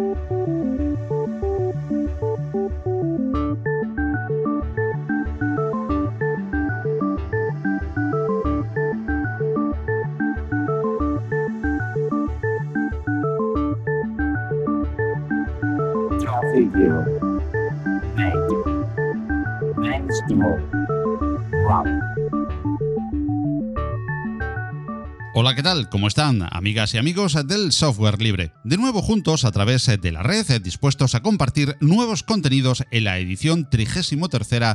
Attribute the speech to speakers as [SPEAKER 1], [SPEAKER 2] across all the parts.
[SPEAKER 1] Música Hola, ¿qué tal? ¿Cómo están, amigas y amigos del software libre? De nuevo juntos a través de la red, dispuestos a compartir nuevos contenidos en la edición 33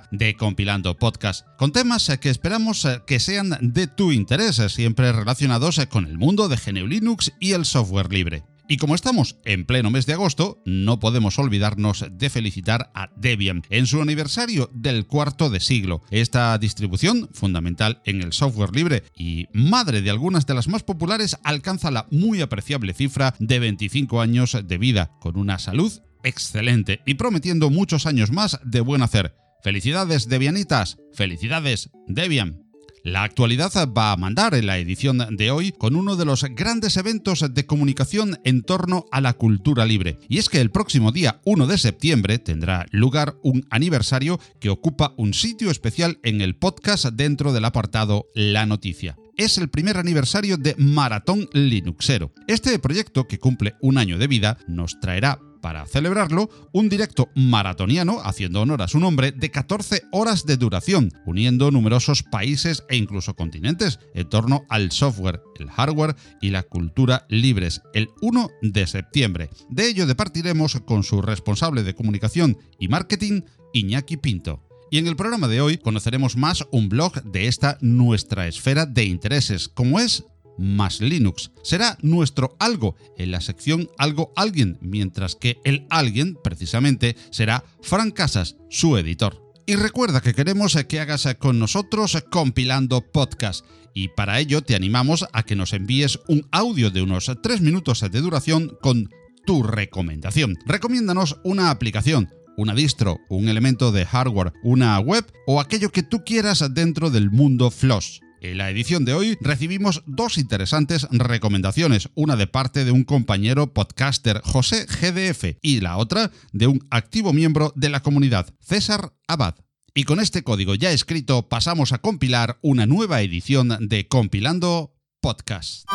[SPEAKER 1] de Compilando Podcast, con temas que esperamos que sean de tu interés, siempre relacionados con el mundo de GNU Linux y el software libre. Y como estamos en pleno mes de agosto, no podemos olvidarnos de felicitar a Debian en su aniversario del cuarto de siglo. Esta distribución, fundamental en el software libre y madre de algunas de las más populares, alcanza la muy apreciable cifra de 25 años de vida, con una salud excelente y prometiendo muchos años más de buen hacer. Felicidades Debianitas, felicidades Debian. La actualidad va a mandar en la edición de hoy con uno de los grandes eventos de comunicación en torno a la cultura libre. Y es que el próximo día 1 de septiembre tendrá lugar un aniversario que ocupa un sitio especial en el podcast dentro del apartado La Noticia es el primer aniversario de Maratón Linuxero. Este proyecto, que cumple un año de vida, nos traerá para celebrarlo, un directo maratoniano, haciendo honor a su nombre, de 14 horas de duración, uniendo numerosos países e incluso continentes en torno al software, el hardware y la cultura libres, el 1 de septiembre. De ello departiremos con su responsable de comunicación y marketing, Iñaki Pinto. Y en el programa de hoy conoceremos más un blog de esta nuestra esfera de intereses, como es más Linux. Será nuestro algo en la sección Algo Alguien, mientras que el alguien, precisamente, será Fran Casas, su editor. Y recuerda que queremos que hagas con nosotros compilando podcast. Y para ello te animamos a que nos envíes un audio de unos 3 minutos de duración con tu recomendación. Recomiéndanos una aplicación, una distro, un elemento de hardware, una web o aquello que tú quieras dentro del mundo Floss. En la edición de hoy recibimos dos interesantes recomendaciones, una de parte de un compañero podcaster José GDF y la otra de un activo miembro de la comunidad, César Abad. Y con este código ya escrito pasamos a compilar una nueva edición de Compilando Podcast.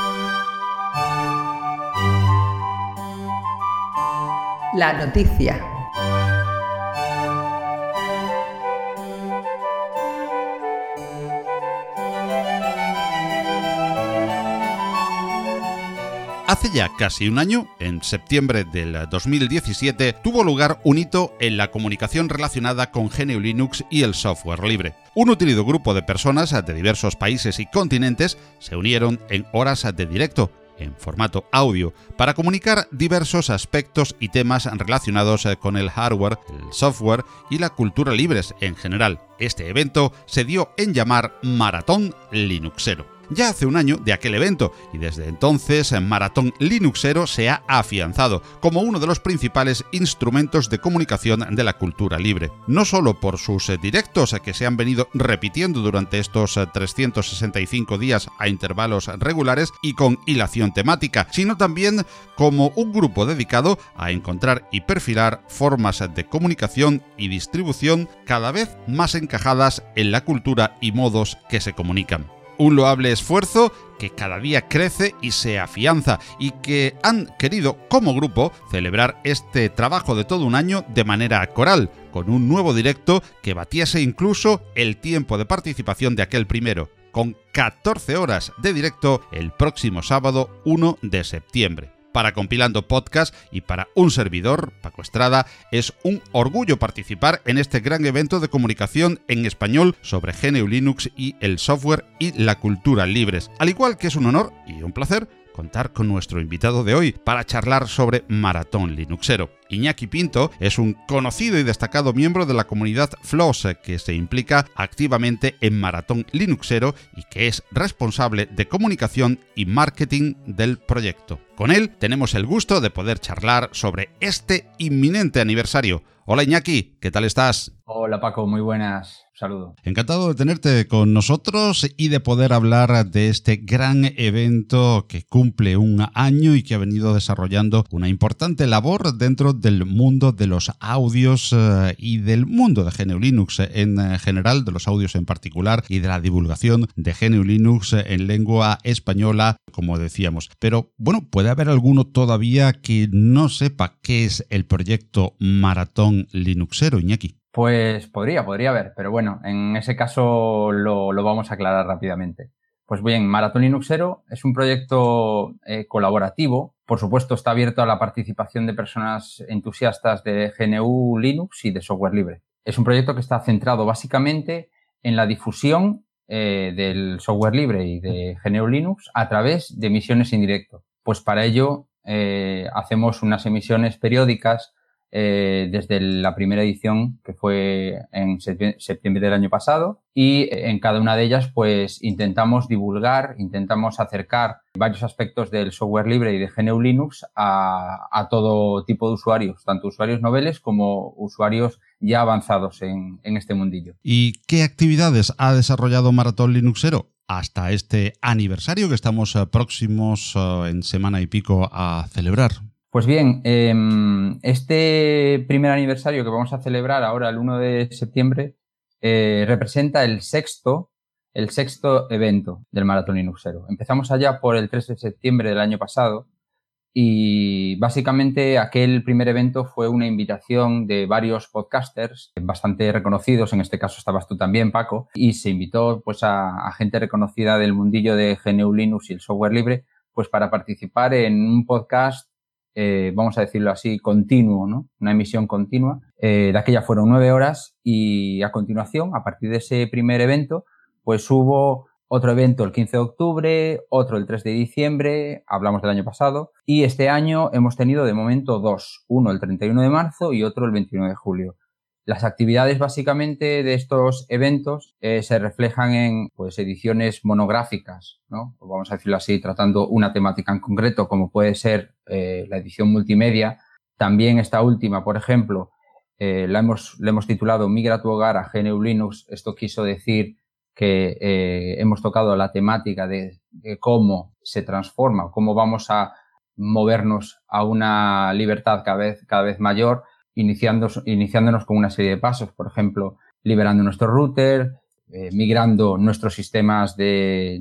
[SPEAKER 2] La noticia.
[SPEAKER 1] Hace ya casi un año, en septiembre del 2017, tuvo lugar un hito en la comunicación relacionada con GNU Linux y el software libre. Un utilido grupo de personas de diversos países y continentes se unieron en horas de directo en formato audio para comunicar diversos aspectos y temas relacionados con el hardware, el software y la cultura libres en general. Este evento se dio en llamar Maratón Linuxero ya hace un año de aquel evento y desde entonces Maratón Linuxero se ha afianzado como uno de los principales instrumentos de comunicación de la cultura libre. No solo por sus directos que se han venido repitiendo durante estos 365 días a intervalos regulares y con hilación temática, sino también como un grupo dedicado a encontrar y perfilar formas de comunicación y distribución cada vez más encajadas en la cultura y modos que se comunican un loable esfuerzo que cada día crece y se afianza y que han querido como grupo celebrar este trabajo de todo un año de manera coral, con un nuevo directo que batiese incluso el tiempo de participación de aquel primero, con 14 horas de directo el próximo sábado 1 de septiembre para Compilando Podcast y para un servidor, Paco Estrada, es un orgullo participar en este gran evento de comunicación en español sobre GNU Linux y el software y la cultura libres, al igual que es un honor y un placer contar con nuestro invitado de hoy para charlar sobre Maratón Linuxero. Iñaki Pinto es un conocido y destacado miembro de la comunidad FLOSS que se implica activamente en Maratón Linuxero y que es responsable de comunicación y marketing del proyecto. Con él tenemos el gusto de poder charlar sobre este inminente aniversario. Hola Iñaki, ¿qué tal estás?
[SPEAKER 3] Hola Paco, muy buenas Saludo.
[SPEAKER 1] Encantado de tenerte con nosotros y de poder hablar de este gran evento que cumple un año y que ha venido desarrollando una importante labor dentro del mundo de los audios eh, y del mundo de GNU Linux en general, de los audios en particular y de la divulgación de GNU Linux en lengua española, como decíamos. Pero bueno, puede haber alguno todavía que no sepa qué es el proyecto Maratón Linuxero, Iñaki.
[SPEAKER 3] Pues podría, podría haber, pero bueno, en ese caso lo, vamos a aclarar rápidamente. Pues bien, Maratón Linuxero es un proyecto eh, colaborativo. Por supuesto, está abierto a la participación de personas entusiastas de GNU Linux y de software libre. Es un proyecto que está centrado básicamente en la difusión eh, del software libre y de GNU Linux a través de emisiones en directo. Pues para ello eh, hacemos unas emisiones periódicas eh, desde la primera edición que fue en septiembre del año pasado y en cada una de ellas pues intentamos divulgar, intentamos acercar varios aspectos del software libre y de GNU Linux a, todo tipo de usuarios, tanto usuarios noveles como usuarios ya avanzados en, en este mundillo.
[SPEAKER 1] ¿Y qué actividades ha desarrollado Maratón Linuxero? hasta este aniversario que estamos eh, próximos eh, en semana y pico a celebrar.
[SPEAKER 3] Pues bien, em, este primer aniversario que vamos a celebrar ahora, el 1 de septiembre, eh, representa el sexto, el sexto evento del Maratón Linuxero. Empezamos allá por el 3 de septiembre del año pasado y básicamente aquel primer evento fue una invitación de varios podcasters bastante reconocidos, en este caso estabas tú también, Paco, y se invitó pues a, a gente reconocida del mundillo de GNU Linux y el software libre, pues para participar en un podcast eh, vamos a decirlo así, continuo, ¿no? Una emisión continua. Eh, de aquella fueron nueve horas y a continuación, a partir de ese primer evento, pues hubo otro evento el 15 de octubre, otro el 3 de diciembre, hablamos del año pasado, y este año hemos tenido de momento dos, uno el 31 de marzo y otro el 21 de julio. Las actividades básicamente de estos eventos eh, se reflejan en pues, ediciones monográficas, ¿no? vamos a decirlo así, tratando una temática en concreto, como puede ser eh, la edición multimedia. También esta última, por ejemplo, eh, la hemos, le hemos titulado Migra tu hogar a GNU Linux. Esto quiso decir que hemos tocado la temática de, de cómo se transforma, cómo vamos a movernos a una libertad cada vez, cada vez mayor iniciándonos con una serie de pasos, por ejemplo, liberando nuestro router, eh, migrando nuestros sistemas de,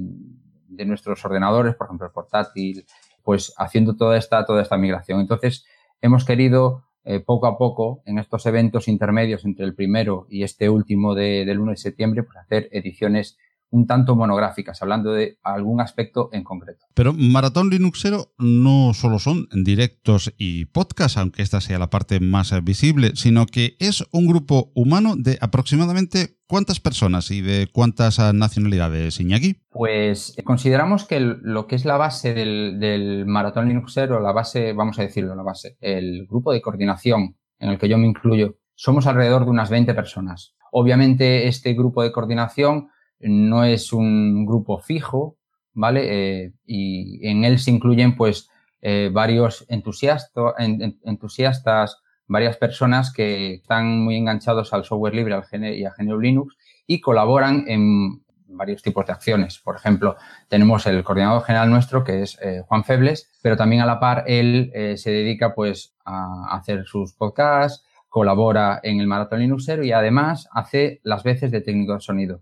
[SPEAKER 3] de, nuestros ordenadores, por ejemplo, el portátil, pues haciendo toda esta, toda esta migración. Entonces, hemos querido eh, poco a poco, en estos eventos intermedios entre el primero y este último de, del 1 de septiembre, pues hacer ediciones un tanto monográficas, hablando de algún aspecto en concreto.
[SPEAKER 1] Pero Maratón Linuxero no solo son directos y podcasts, aunque esta sea la parte más visible, sino que es un grupo humano de aproximadamente cuántas personas y de cuántas nacionalidades, Iñaki.
[SPEAKER 3] Pues consideramos que lo que es la base del, del Maratón Linuxero, la base, vamos a decirlo, la base, el grupo de coordinación en el que yo me incluyo, somos alrededor de unas 20 personas. Obviamente este grupo de coordinación no es un grupo fijo, ¿vale? Eh, y en él se incluyen pues eh, varios entusiastas, entusiastas, varias personas que están muy enganchados al software libre al y a GNU Linux y colaboran en varios tipos de acciones. Por ejemplo, tenemos el coordinador general nuestro, que es eh, Juan Febles, pero también a la par él se dedica pues a hacer sus podcasts, colabora en el Maratón Linuxero y además hace las veces de técnico de sonido.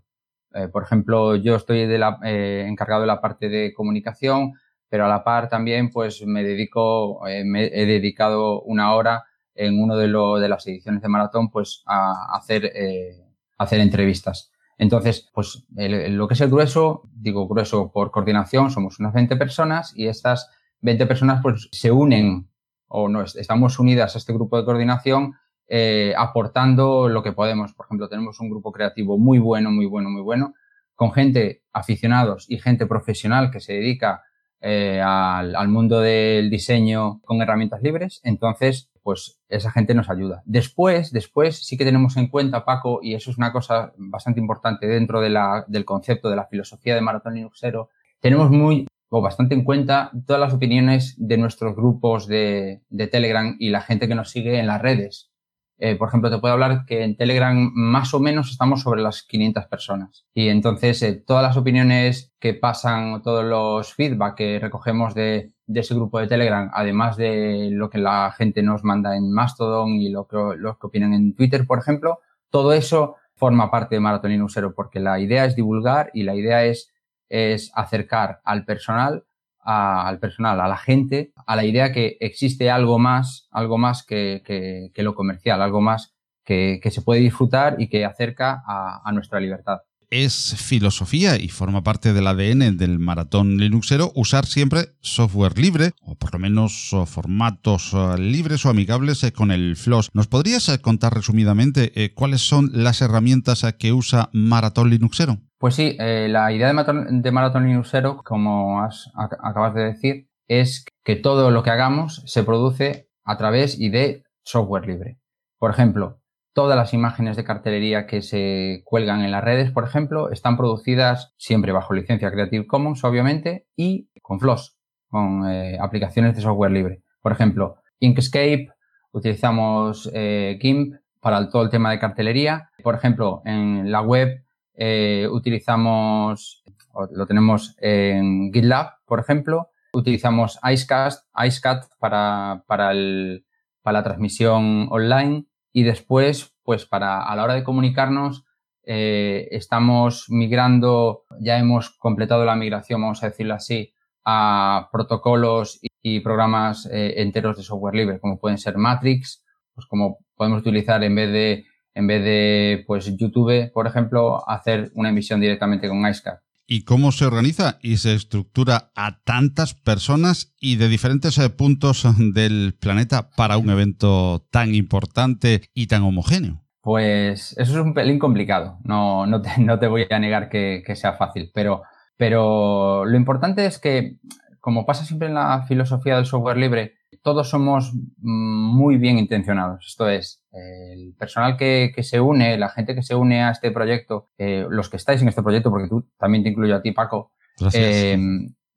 [SPEAKER 3] Eh, por ejemplo, yo estoy de la, eh, encargado de la parte de comunicación, pero a la par también pues me dedico, eh, me he dedicado una hora en uno de, lo, de las ediciones de maratón pues a hacer, hacer entrevistas. Entonces, pues lo que es el grueso, digo grueso por coordinación, somos unas 20 personas y estas 20 personas pues se unen o no, estamos unidas a este grupo de coordinación eh, aportando lo que podemos. Por ejemplo, tenemos un grupo creativo muy bueno, muy bueno, muy bueno, con gente aficionados y gente profesional que se dedica eh, al, mundo del diseño con herramientas libres. Entonces, pues esa gente nos ayuda. Después, después sí que tenemos en cuenta, Paco, y eso es una cosa bastante importante dentro de la, del concepto de la filosofía de Maratón Linuxero, tenemos muy o bastante en cuenta todas las opiniones de nuestros grupos de, de Telegram y la gente que nos sigue en las redes. Eh, por ejemplo, te puedo hablar que en Telegram más o menos estamos sobre las 500 personas. Y entonces eh, todas las opiniones que pasan, todos los feedback que recogemos de, ese grupo de Telegram, además de lo que la gente nos manda en Mastodon y lo que, que opinan en Twitter, por ejemplo, todo eso forma parte de Linuxero porque la idea es divulgar y la idea es, es acercar al personal al personal, a la gente, a la idea que existe algo más, algo más que, que, lo comercial, algo más que, que, se puede disfrutar y que acerca a, nuestra libertad.
[SPEAKER 1] Es filosofía y forma parte del ADN del maratón Linuxero usar siempre software libre o por lo menos formatos eh, libres o amigables eh, con el FLOSS. ¿Nos podrías eh, contar resumidamente cuáles son las herramientas que usa Maratón Linuxero?
[SPEAKER 3] Pues sí, eh, la idea de, Marathon, de Marathon como has, acabas de decir, es que todo lo que hagamos se produce a través y de software libre. Por ejemplo, todas las imágenes de cartelería que se cuelgan en las redes, por ejemplo, están producidas siempre bajo licencia Creative Commons, obviamente, y con FLOSS, con eh, aplicaciones de software libre. Por ejemplo, Inkscape, utilizamos eh, GIMP para todo el tema de cartelería. Por ejemplo, en la web eh, utilizamos, lo tenemos en GitLab, por ejemplo, utilizamos Icecast, Icecat para, para, el, para la transmisión online. Y después, pues para a la hora de comunicarnos, eh, estamos migrando, ya hemos completado la migración, vamos a decirlo así, a protocolos y, programas eh, enteros de software libre, como pueden ser Matrix, pues como podemos utilizar en vez de en vez de pues YouTube, por ejemplo, hacer una emisión directamente con IceCard.
[SPEAKER 1] ¿Y cómo se organiza y se estructura a tantas personas y de diferentes eh, puntos del planeta para un evento tan importante y tan homogéneo?
[SPEAKER 3] Pues eso es un pelín complicado, no, no, te, voy a negar que, sea fácil, pero, pero lo importante es que, como pasa siempre en la filosofía del software libre, todos somos muy bien intencionados. Esto es, el personal que, se une, la gente que se une a este proyecto, eh, los que estáis en este proyecto, porque tú también te incluyo a ti, Paco, eh,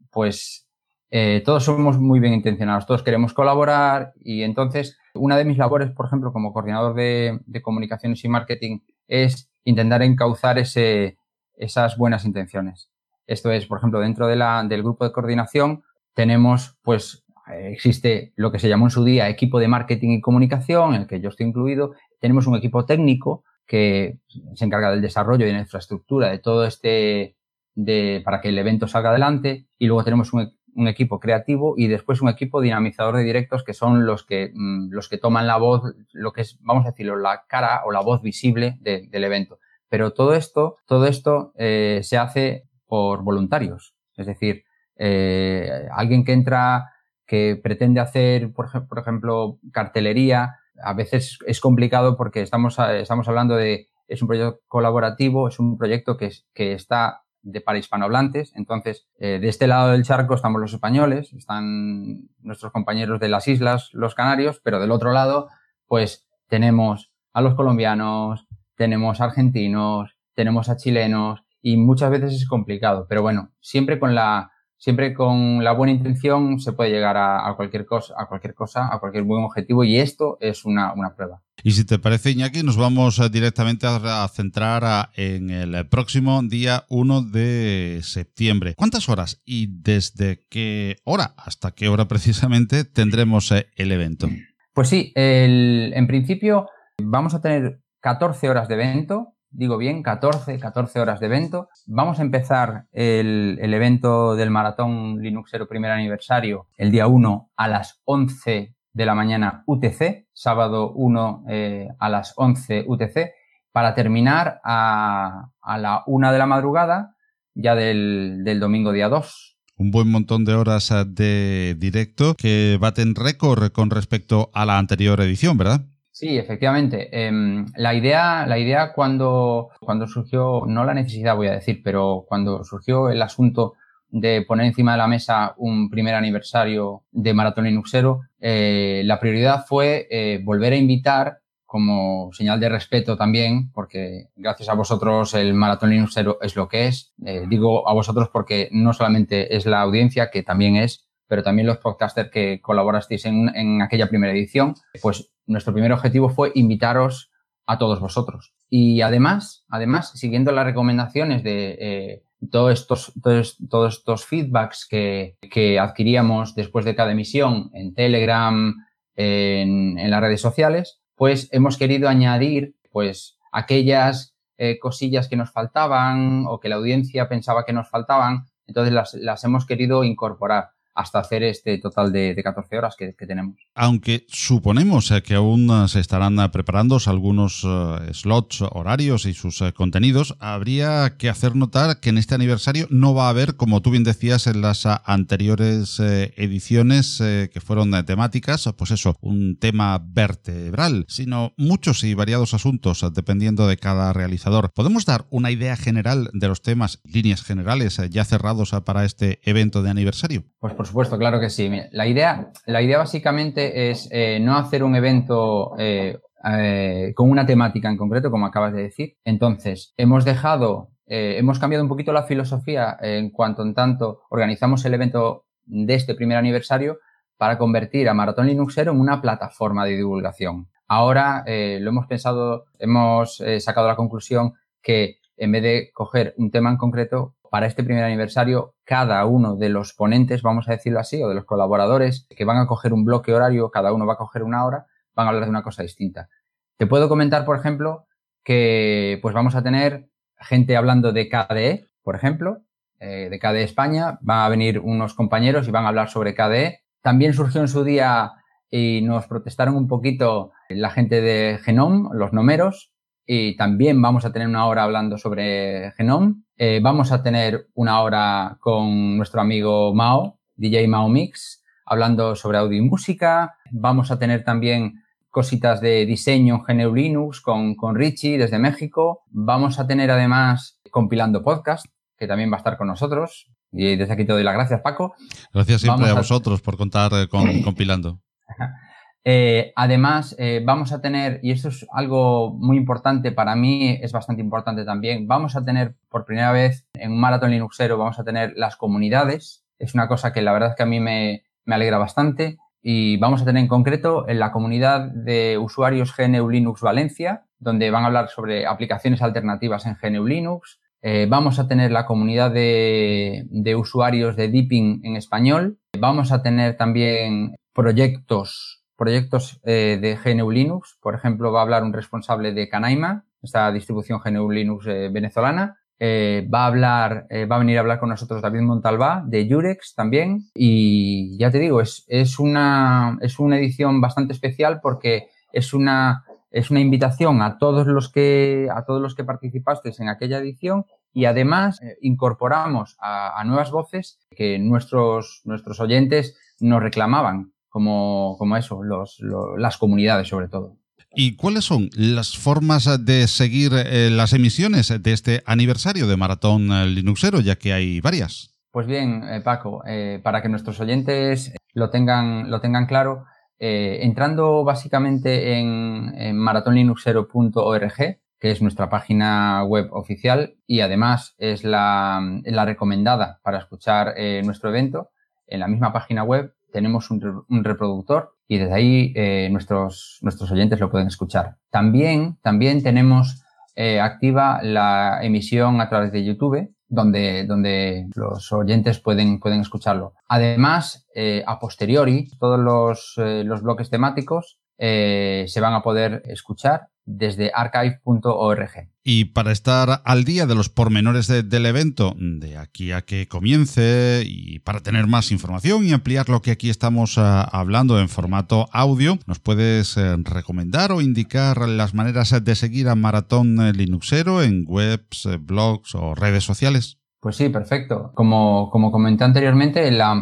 [SPEAKER 3] pues eh, todos somos muy bien intencionados, todos queremos colaborar y entonces una de mis labores, por ejemplo, como coordinador de, comunicaciones y marketing, es intentar encauzar ese, esas buenas intenciones. Esto es, por ejemplo, dentro de la, del grupo de coordinación tenemos pues existe lo que se llamó en su día equipo de marketing y comunicación, en el que yo estoy incluido. Tenemos un equipo técnico que se encarga del desarrollo y de la infraestructura de todo este, de, para que el evento salga adelante. Y luego tenemos un, equipo creativo y después un equipo dinamizador de directos que son los que, mm, los que toman la voz, lo que es, vamos a decirlo, la cara o la voz visible del evento. Pero todo esto, todo esto eh, se hace por voluntarios. Es decir, eh, alguien que entra que pretende hacer, por, ejemplo, cartelería, a veces es complicado porque estamos, estamos hablando de, es un proyecto colaborativo, es un proyecto que, que está de para hispanohablantes. Entonces, eh, de este lado del charco estamos los españoles, están nuestros compañeros de las islas, los canarios, pero del otro lado, pues tenemos a los colombianos, tenemos a argentinos, tenemos a chilenos y muchas veces es complicado. Pero bueno, siempre con la, siempre con la buena intención se puede llegar a, cualquier cosa, a cualquier cosa, a cualquier buen objetivo y esto es una, prueba.
[SPEAKER 1] Y si te parece, Iñaki, nos vamos eh, directamente a, centrar en el próximo día 1 de septiembre. ¿Cuántas horas y desde qué hora hasta qué hora precisamente tendremos eh, el evento?
[SPEAKER 3] Pues sí, en principio vamos a tener 14 horas de evento, digo bien, 14, 14 horas de evento. Vamos a empezar el, evento del Maratón Linuxero primer aniversario el día 1 a las 11 de la mañana UTC, sábado 1 eh, a las 11 UTC, para terminar a, la 1 de la madrugada ya del, del domingo día 2
[SPEAKER 1] un buen montón de horas eh, de directo que baten récord con respecto a la anterior edición, ¿verdad?
[SPEAKER 3] Sí, efectivamente. Em, la idea, la idea cuando, cuando surgió, no la necesidad voy a decir, pero cuando surgió el asunto de poner encima de la mesa un primer aniversario de Maratón Linuxero, eh, la prioridad fue eh, volver a invitar como señal de respeto también, porque gracias a vosotros el Maratón Linuxero es lo que es. Eh, digo a vosotros porque no solamente es la audiencia, que también es, pero también los podcasters que colaborasteis en, aquella primera edición, pues nuestro primer objetivo fue invitaros a todos vosotros. Y además, además, siguiendo las recomendaciones de eh, todos, estos, todos, estos feedbacks que, adquiríamos después de cada emisión en Telegram, en, en, las redes sociales, pues hemos querido añadir pues aquellas eh, cosillas que nos faltaban o que la audiencia pensaba que nos faltaban, entonces las, las hemos querido incorporar hasta hacer este total de, 14 horas que, tenemos.
[SPEAKER 1] Aunque suponemos eh, que aún eh, se estarán eh, preparando algunos slots horarios y sus contenidos, habría que hacer notar que en este aniversario no va a haber, como tú bien decías en las anteriores ediciones que fueron temáticas, pues eso, un tema vertebral, sino muchos y variados asuntos dependiendo de cada realizador. ¿Podemos dar una idea general de los temas, líneas generales ya cerrados para este evento de aniversario?
[SPEAKER 3] Pues por supuesto, claro que sí. La idea, la idea básicamente es eh, no hacer un evento eh, eh, con una temática en concreto, como acabas de decir. Entonces, hemos dejado, hemos cambiado un poquito la filosofía en cuanto en tanto organizamos el evento de este primer aniversario para convertir a Maratón Linuxero en una plataforma de divulgación. Ahora lo hemos pensado, hemos sacado la conclusión que en vez de coger un tema en concreto, para este primer aniversario, cada uno de los ponentes, vamos a decirlo así, o de los colaboradores que van a coger un bloque horario, cada uno va a coger una hora, van a hablar de una cosa distinta. Te puedo comentar, por ejemplo, que pues vamos a tener gente hablando de KDE, por ejemplo, eh, de KDE España, van a venir unos compañeros y van a hablar sobre KDE. También surgió en su día y nos protestaron un poquito la gente de Genome, los nomeros, y también vamos a tener una hora hablando sobre Genome. Eh, vamos a tener una hora con nuestro amigo Mao, DJ Mao Mix, hablando sobre audio y música. Vamos a tener también cositas de diseño en GNU Linux con, con Richie desde México. Vamos a tener además compilando podcast, que también va a estar con nosotros. Y desde aquí te doy las gracias, Paco.
[SPEAKER 1] Gracias siempre a, vosotros por contar con compilando.
[SPEAKER 3] Eh, además, eh, vamos a tener, y esto es algo muy importante para mí, es bastante importante también, vamos a tener por primera vez en un maratón Linuxero, vamos a tener las comunidades. Es una cosa que la verdad es que a mí me, me alegra bastante. Y vamos a tener en concreto en la comunidad de usuarios GNU Linux Valencia, donde van a hablar sobre aplicaciones alternativas en GNU Linux. Eh, vamos a tener la comunidad de, de usuarios de Deepin en español. Vamos a tener también proyectos proyectos eh, de GNU Linux. Por ejemplo, va a hablar un responsable de Canaima, esta distribución GNU Linux eh, venezolana. Eh, va a hablar, va a venir a hablar con nosotros David Montalbá de Jurex también. Y ya te digo, es, es, una, es una edición bastante especial porque es una, es una invitación a todos los que, a todos los que participasteis en aquella edición y además incorporamos a, a, nuevas voces que nuestros, nuestros oyentes nos reclamaban como, como eso, los, las comunidades sobre todo.
[SPEAKER 1] ¿Y cuáles son las formas de seguir eh, las emisiones de este aniversario de Maratón eh, Linuxero, ya que hay varias?
[SPEAKER 3] Pues bien, eh, Paco, para que nuestros oyentes lo tengan, lo tengan claro, entrando básicamente en, en maratonlinuxero.org, que es nuestra página web oficial y además es la, la recomendada para escuchar nuestro evento, en la misma página web tenemos un, reproductor y desde ahí eh, nuestros, nuestros oyentes lo pueden escuchar. También, también tenemos eh, activa la emisión a través de YouTube, donde, donde los oyentes pueden, pueden escucharlo. Además, eh, a posteriori, todos los, los bloques temáticos se van a poder escuchar desde archive.org.
[SPEAKER 1] Y para estar al día de los pormenores del evento, de aquí a que comience, y para tener más información y ampliar lo que aquí estamos ah, hablando en formato audio, ¿nos puedes eh, recomendar o indicar las maneras de seguir a Maratón Linuxero en webs, eh, blogs o redes sociales?
[SPEAKER 3] Pues sí, perfecto. Como, como comenté anteriormente, la,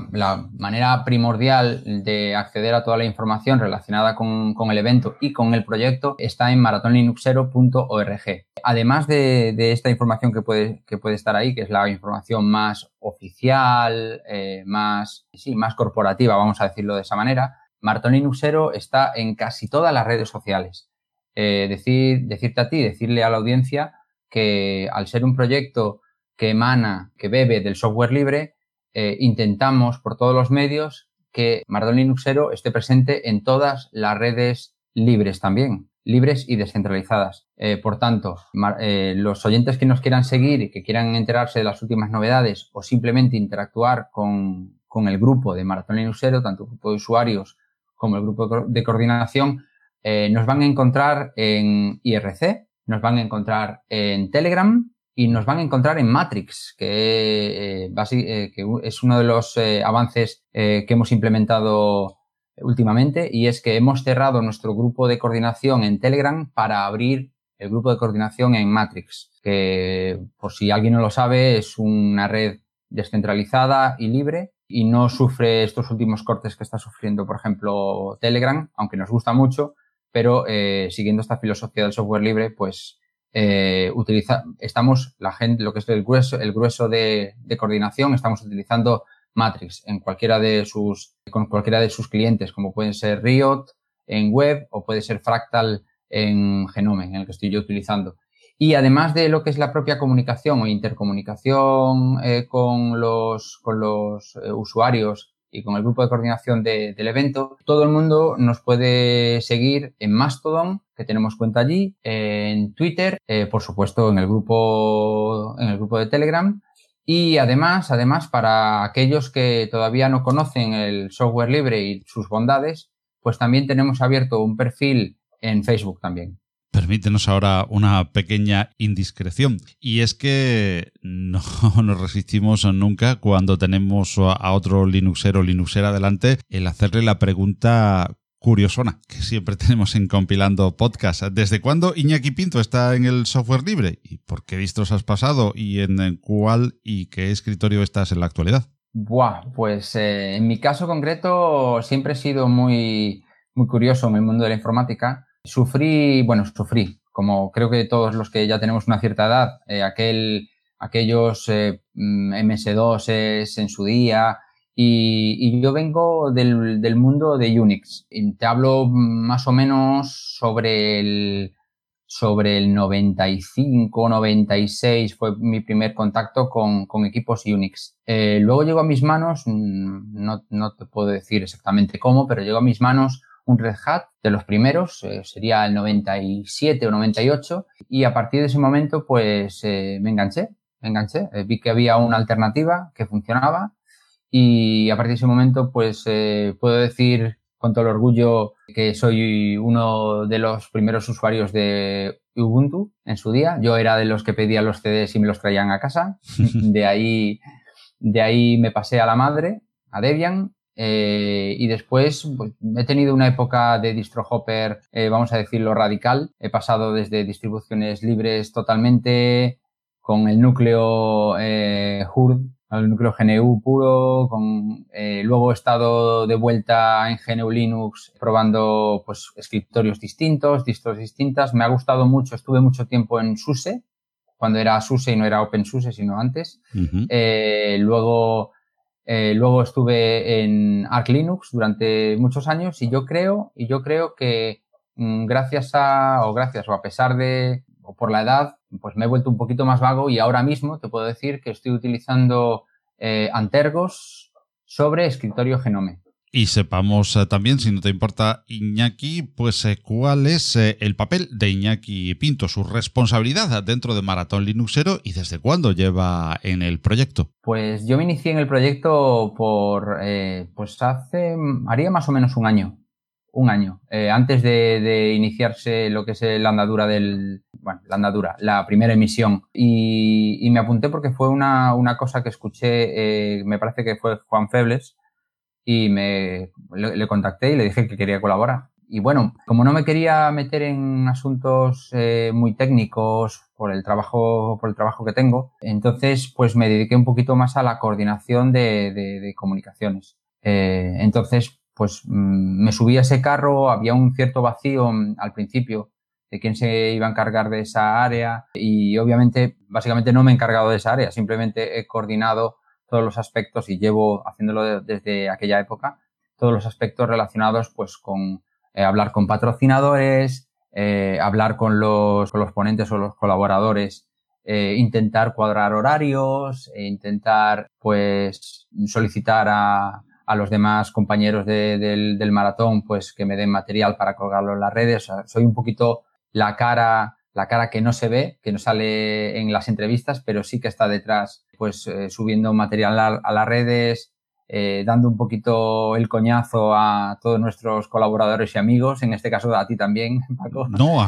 [SPEAKER 3] manera primordial de acceder a toda la información relacionada con, el evento y con el proyecto está en maratonlinuxero.org. Además de, esta información que puede, que puede estar ahí, que es la información más oficial, eh, más, sí, más corporativa, vamos a decirlo de esa manera, Maratón Linuxero está en casi todas las redes sociales. Eh, decir, decirte a ti, decirle a la audiencia que al ser un proyecto que emana, que bebe del software libre, intentamos por todos los medios que Maratón Linuxero esté presente en todas las redes libres también, libres y descentralizadas. Eh, por tanto, eh, los oyentes que nos quieran seguir que quieran enterarse de las últimas novedades o simplemente interactuar con, el grupo de Maratón Linuxero, tanto el grupo de usuarios como el grupo de coordinación, eh, nos van a encontrar en IRC, nos van a encontrar en Telegram y nos van a encontrar en Matrix, que, que es uno de los avances que hemos implementado últimamente y es que hemos cerrado nuestro grupo de coordinación en Telegram para abrir el grupo de coordinación en Matrix, que por si alguien no lo sabe es una red descentralizada y libre y no sufre estos últimos cortes que está sufriendo, por ejemplo, Telegram, aunque nos gusta mucho, pero eh, siguiendo esta filosofía del software libre, pues eh, estamos, la gente, lo que es el grueso, el grueso de, de coordinación, estamos utilizando Matrix en cualquiera de sus, con cualquiera de sus clientes, como pueden ser Riot en web o puede ser Fractal en Genome, en el que estoy yo utilizando. Y además de lo que es la propia comunicación o intercomunicación eh, con los, con los eh, usuarios y con el grupo de coordinación del evento, todo el mundo nos puede seguir en Mastodon, que tenemos cuenta allí, en Twitter, eh, por supuesto en el grupo, en el grupo de Telegram, y además, además, para aquellos que todavía no conocen el software libre y sus bondades, pues también tenemos abierto un perfil en Facebook también.
[SPEAKER 1] Permítenos ahora una pequeña indiscreción. Y es que no nos resistimos nunca cuando tenemos a otro Linuxero o Linuxera delante el hacerle la pregunta curiosona que siempre tenemos en compilando podcast. ¿Desde cuándo Iñaki Pinto está en el software libre? ¿Y por qué distros has pasado? ¿Y en cuál y qué escritorio estás en la actualidad?
[SPEAKER 3] Buah, pues eh, en mi caso concreto siempre he sido muy, muy curioso en el mundo de la informática. Sufrí, bueno, sufrí, como creo que todos los que ya tenemos una cierta edad, eh, aquel, aquellos eh, MS2 es en su día, y, yo vengo del, del, mundo de Unix. Y te hablo más o menos sobre el, sobre el 95, 96 fue mi primer contacto con, con equipos Unix. Eh, luego llegó a mis manos, mm, no, no, te puedo decir exactamente cómo, pero llegó a mis manos un Red Hat de los primeros, eh, sería el 97 o 98, y a partir de ese momento pues eh, me enganché, me enganché, vi que había una alternativa que funcionaba y a partir de ese momento, pues eh, puedo decir con todo el orgullo que soy uno de los primeros usuarios de Ubuntu en su día. Yo era de los que pedía los CDs y me los traían a casa. De ahí, de ahí me pasé a la madre, a Debian, eh, y después pues, he tenido una época de DistroHopper, eh, vamos a decirlo, radical. He pasado desde distribuciones libres totalmente con el núcleo eh, HURD al núcleo GNU puro, con, luego he estado de vuelta en GNU Linux probando pues escritorios distintos, distros distintas. Me ha gustado mucho, estuve mucho tiempo en SUSE, cuando era SUSE y no era OpenSUSE, sino antes. luego, eh, luego estuve en Arch Linux durante muchos años y yo creo, y yo creo que mm, gracias a, o gracias o a pesar de, o por la edad, pues me he vuelto un poquito más vago y ahora mismo te puedo decir que estoy utilizando eh, Antergos sobre escritorio Genome.
[SPEAKER 1] Y sepamos eh, también, si no te importa, Iñaki, pues eh, cuál es el papel de Iñaki Pinto, su responsabilidad dentro de Maratón Linuxero y desde cuándo lleva en el proyecto.
[SPEAKER 3] Pues yo me inicié en el proyecto por, pues hace, haría más o menos un año un año, eh, antes de, iniciarse lo que es la andadura del, bueno, la andadura, la primera emisión. Y, me apunté porque fue una, cosa que escuché, eh, me parece que fue Juan Febles, y me, le, contacté y le dije que quería colaborar. Y bueno, como no me quería meter en asuntos eh, muy técnicos por el trabajo, por el trabajo que tengo, entonces pues me dediqué un poquito más a la coordinación de, comunicaciones. entonces, pues mm, me subí a ese carro, había un cierto vacío al principio de quién se iba a encargar de esa área y obviamente, básicamente no me he encargado de esa área, simplemente he coordinado todos los aspectos y llevo haciéndolo desde aquella época, todos los aspectos relacionados pues con eh, hablar con patrocinadores, eh, hablar con los, con los ponentes o los colaboradores eh, intentar cuadrar horarios, intentar pues solicitar a, a los demás compañeros del, del, maratón pues que me den material para colgarlo en las redes. soy un poquito la cara la cara que no se ve, que no sale en las entrevistas, pero sí que está detrás, pues eh, subiendo material a, las redes, eh, dando un poquito el coñazo a todos nuestros colaboradores y amigos, en este caso a ti también, Paco.
[SPEAKER 1] No,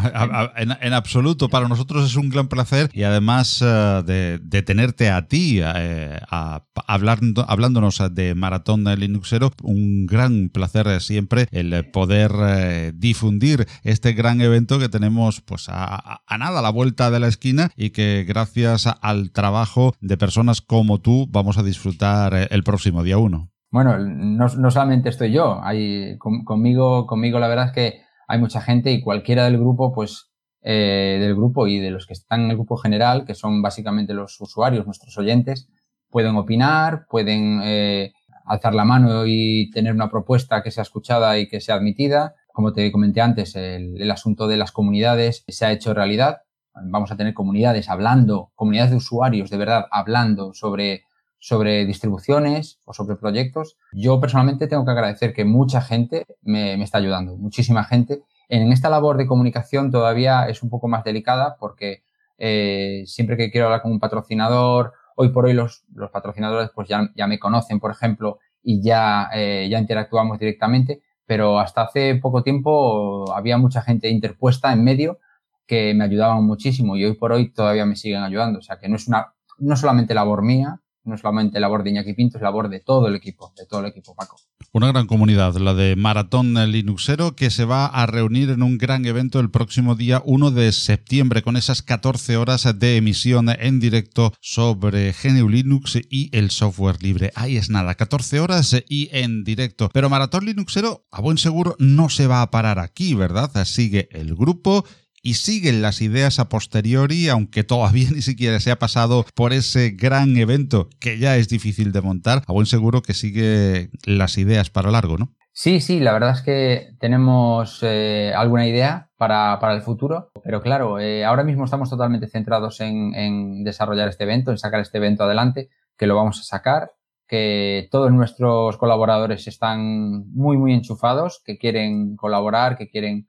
[SPEAKER 1] en, absoluto. Para nosotros es un gran placer y además eh, de, tenerte a ti eh, hablando, hablándonos de Maratón Linuxero, un gran placer siempre el poder difundir este gran evento que tenemos pues a, a nada a la vuelta de la esquina y que gracias al trabajo de personas como tú vamos a disfrutar el próximo día 1.
[SPEAKER 3] Bueno, no, solamente estoy yo, hay, conmigo, conmigo la verdad es que hay mucha gente y cualquiera del grupo, pues eh, del grupo y de los que están en el grupo general, que son básicamente los usuarios, nuestros oyentes, pueden opinar, pueden eh, alzar la mano y tener una propuesta que sea escuchada y que sea admitida. Como te comenté antes, el asunto de las comunidades se ha hecho realidad. Vamos a tener comunidades hablando, comunidades de usuarios de verdad hablando sobre sobre distribuciones o sobre proyectos. Yo personalmente tengo que agradecer que mucha gente me, está ayudando, muchísima gente. En esta labor de comunicación todavía es un poco más delicada porque eh, siempre que quiero hablar con un patrocinador, hoy por hoy los, los patrocinadores pues ya, ya, me conocen, por ejemplo, y ya, eh, ya interactuamos directamente, pero hasta hace poco tiempo había mucha gente interpuesta en medio que me ayudaban muchísimo y hoy por hoy todavía me siguen ayudando. O sea que no es una, no solamente labor mía, no solamente labor de Iñaki Pinto, es labor de todo el equipo, de todo el equipo, Paco.
[SPEAKER 1] Una gran comunidad, la de Maratón Linuxero, que se va a reunir en un gran evento el próximo día 1 de septiembre, con esas 14 horas de emisión en directo sobre GNU Linux y el software libre. Ahí es nada, 14 horas y en directo. Pero Maratón Linuxero, a buen seguro, no se va a parar aquí, ¿verdad? Sigue el grupo y siguen las ideas a posteriori, aunque todavía ni siquiera se ha pasado por ese gran evento que ya es difícil de montar, a buen seguro que sigue las ideas para largo, ¿no?
[SPEAKER 3] Sí, sí, la verdad es que tenemos eh, alguna idea para, el futuro, pero claro, eh, ahora mismo estamos totalmente centrados en, en desarrollar este evento, en sacar este evento adelante, que lo vamos a sacar, que todos nuestros colaboradores están muy, muy enchufados, que quieren colaborar, que quieren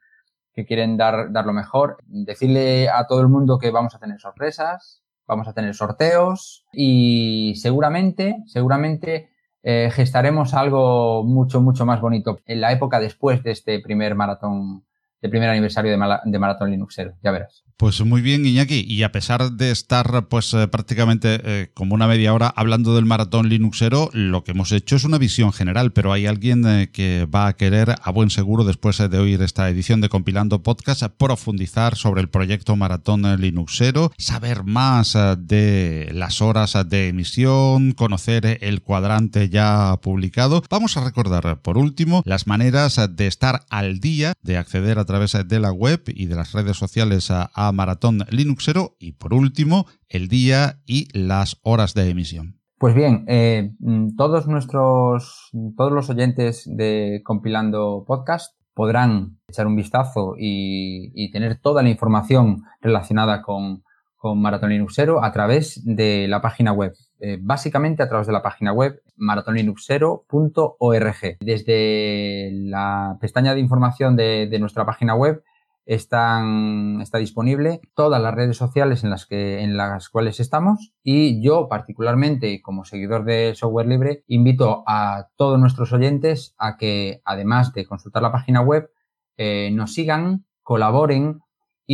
[SPEAKER 3] que quieren dar, dar lo mejor. Decirle a todo el mundo que vamos a tener sorpresas, vamos a tener sorteos y seguramente, seguramente eh, gestaremos algo mucho, mucho más bonito en la época después de este primer maratón, de primer aniversario de, de Maratón Linuxero. Ya verás.
[SPEAKER 1] Pues muy bien, Iñaki. Y a pesar de estar pues eh, prácticamente eh, como una media hora hablando del maratón Linuxero, lo que hemos hecho es una visión general, pero hay alguien eh, que va a querer, a buen seguro, después de oír esta edición de Compilando Podcast, profundizar sobre el proyecto Maratón Linuxero, saber más de las horas de emisión, conocer el cuadrante ya publicado. Vamos a recordar, por último, las maneras de estar al día, de acceder a través de la web y de las redes sociales a Maratón Linuxero y por último el día y las horas de emisión.
[SPEAKER 3] Pues bien, eh, mm, todos nuestros, todos los oyentes de Compilando Podcast podrán echar un vistazo y, tener toda la información relacionada con, con Maratón Linuxero a través de la página web. Eh, básicamente a través de la página web maratonlinuxero.org. Desde la pestaña de información de nuestra página web están, está disponible todas las redes sociales en las, que, en las cuales estamos y yo particularmente como seguidor de software libre invito a todos nuestros oyentes a que además de consultar la página web eh, nos sigan, colaboren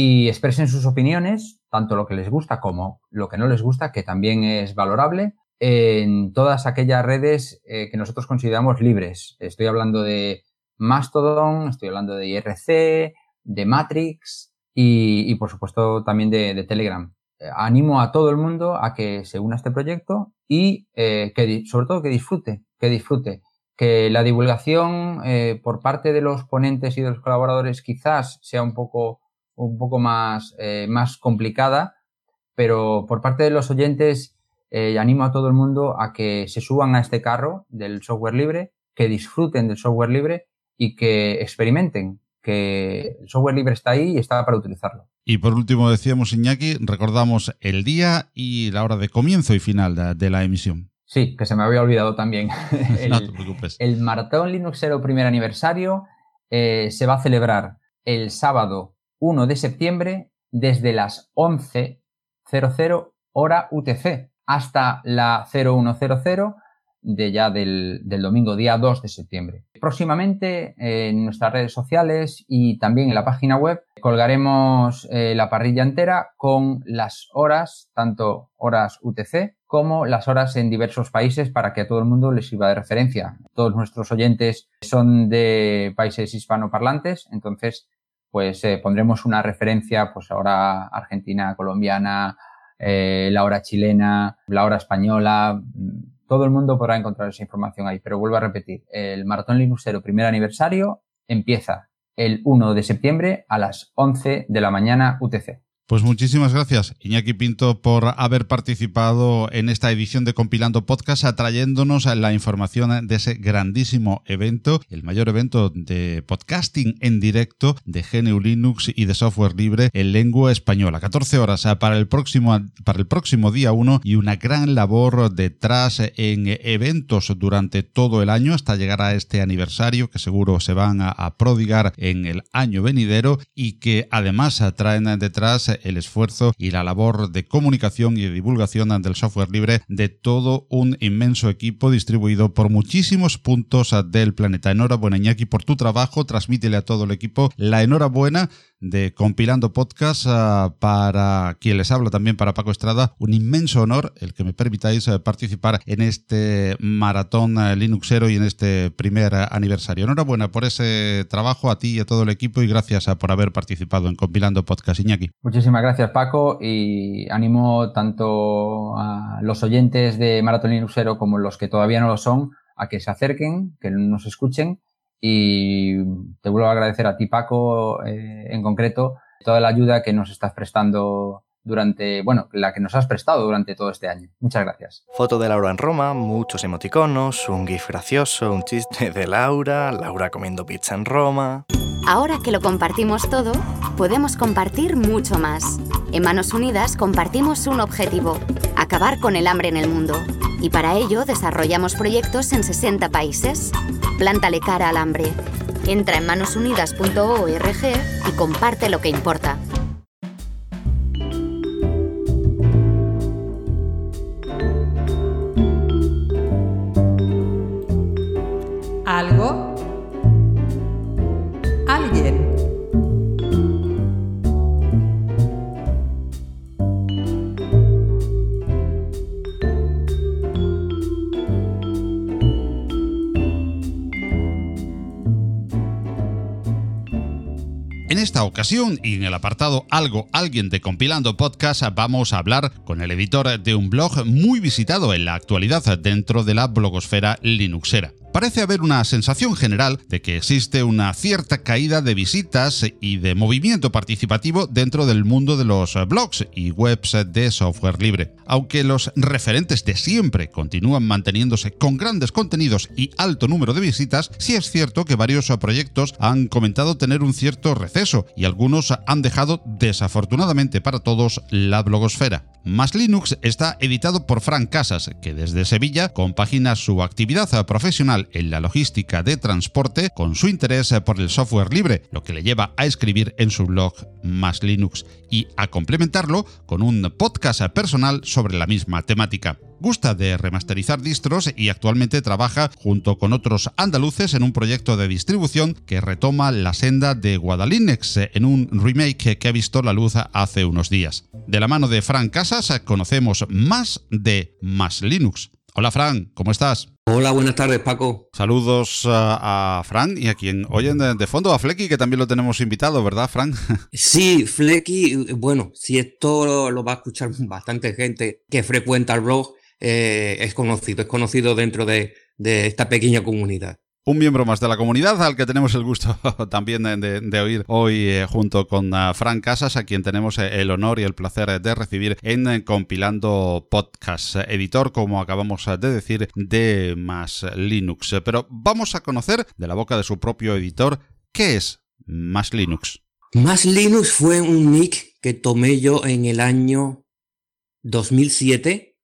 [SPEAKER 3] y expresen sus opiniones, tanto lo que les gusta como lo que no les gusta, que también es valorable, en todas aquellas redes eh, que nosotros consideramos libres. Estoy hablando de Mastodon, estoy hablando de IRC, de Matrix y, por supuesto también de, Telegram. Eh, animo a todo el mundo a que se una a este proyecto y eh, que sobre todo que disfrute, que disfrute. Que la divulgación por parte de los ponentes y de los colaboradores quizás sea un poco, un poco más, más complicada, pero por parte de los oyentes animo a todo el mundo a que se suban a este carro del software libre, que disfruten del software libre y que experimenten, que el software libre está ahí y está para utilizarlo.
[SPEAKER 1] Y por último decíamos, Iñaki, recordamos el día y la hora de comienzo y final de, la emisión.
[SPEAKER 3] Sí, que se me había olvidado también.
[SPEAKER 1] el, no te preocupes.
[SPEAKER 3] El Maratón Linuxero primer aniversario eh, se va a celebrar el sábado 1 de septiembre desde las 11.00 hora UTC hasta la 0100 de ya del, domingo día 2 de septiembre. Próximamente en nuestras redes sociales y también en la página web colgaremos eh, la parrilla entera con las horas, tanto horas UTC como las horas en diversos países para que a todo el mundo les sirva de referencia. Todos nuestros oyentes son de países hispanoparlantes, entonces pues eh, pondremos una referencia, pues ahora argentina, colombiana, eh, la hora chilena, la hora española, todo el mundo podrá encontrar esa información ahí. Pero vuelvo a repetir, el Maratón Linuxero primer aniversario empieza el 1 de septiembre a las 11 de la mañana UTC.
[SPEAKER 1] Pues muchísimas gracias, Iñaki Pinto, por haber participado en esta edición de Compilando Podcast, atrayéndonos la información de ese grandísimo evento, el mayor evento de podcasting en directo de GNU Linux y de software libre en lengua española. 14 horas para el próximo, para el próximo día 1 y una gran labor detrás en eventos durante todo el año hasta llegar a este aniversario que seguro se van a, prodigar en el año venidero y que además traen detrás el esfuerzo y la labor de comunicación y de divulgación del software libre de todo un inmenso equipo distribuido por muchísimos puntos del planeta. Enhorabuena, Iñaki, por tu trabajo. Transmítele a todo el equipo la enhorabuena de Compilando Podcast ah, para quien les habla también para Paco Estrada. Un inmenso honor el que me permitáis eh, participar en este maratón eh, Linuxero y en este primer aniversario. Enhorabuena por ese trabajo a ti y a todo el equipo y gracias por haber participado en Compilando Podcast, Iñaki.
[SPEAKER 3] Gracias, Paco, y animo tanto a los oyentes de Maratón Linuxero como los que todavía no lo son a que se acerquen, que nos escuchen. Y te vuelvo a agradecer a ti, Paco, eh, en concreto, toda la ayuda que nos estás prestando durante, bueno, la que nos has prestado durante todo este año. Muchas gracias.
[SPEAKER 4] Foto de Laura en Roma, muchos emoticonos, un gif gracioso, un chiste de Laura, Laura comiendo pizza en Roma.
[SPEAKER 5] Ahora que lo compartimos todo, podemos compartir mucho más. En Manos Unidas compartimos un objetivo, acabar con el hambre en el mundo. Y para ello desarrollamos proyectos en 60 países. Plántale cara al hambre. Entra en manosunidas.org y comparte lo que importa.
[SPEAKER 1] Ocasión y en el apartado Algo, alguien de Compilando Podcast vamos a hablar con el editor de un blog muy visitado en la actualidad dentro de la blogosfera linuxera parece haber una sensación general de que existe una cierta caída de visitas y de movimiento participativo dentro del mundo de los blogs y webs de software libre. Aunque los referentes de siempre continúan manteniéndose con grandes contenidos y alto número de visitas, sí es cierto que varios proyectos han comentado tener un cierto receso y algunos han dejado desafortunadamente para todos la blogosfera. Más Linux está editado por Frank Casas, que desde Sevilla compagina su actividad profesional en la logística de transporte con su interés por el software libre, lo que le lleva a escribir en su blog Más Linux y a complementarlo con un podcast personal sobre la misma temática gusta de remasterizar distros y actualmente trabaja junto con otros andaluces en un proyecto de distribución que retoma la senda de Guadalinex en un remake que ha visto la luz hace unos días. De la mano de Fran Casas conocemos más de Más Linux. Hola Fran, ¿cómo estás?
[SPEAKER 6] Hola, buenas tardes Paco.
[SPEAKER 1] Saludos a, Fran y a quien oyen de, fondo, a Flecky, que también lo tenemos invitado, ¿verdad Fran?
[SPEAKER 6] Sí, Flecky, bueno, si esto lo va a escuchar bastante gente que frecuenta el blog, eh, es conocido, es conocido dentro de, esta pequeña comunidad.
[SPEAKER 1] Un miembro más de la comunidad al que tenemos el gusto también de, oír hoy eh, junto con uh, Frank Casas, a quien tenemos eh, el honor y el placer de recibir en Compilando Podcast, editor, como acabamos de decir, de Más Linux. Pero vamos a conocer de la boca de su propio editor qué es Más Linux?
[SPEAKER 6] Más Linux fue un nick que tomé yo en el año 2007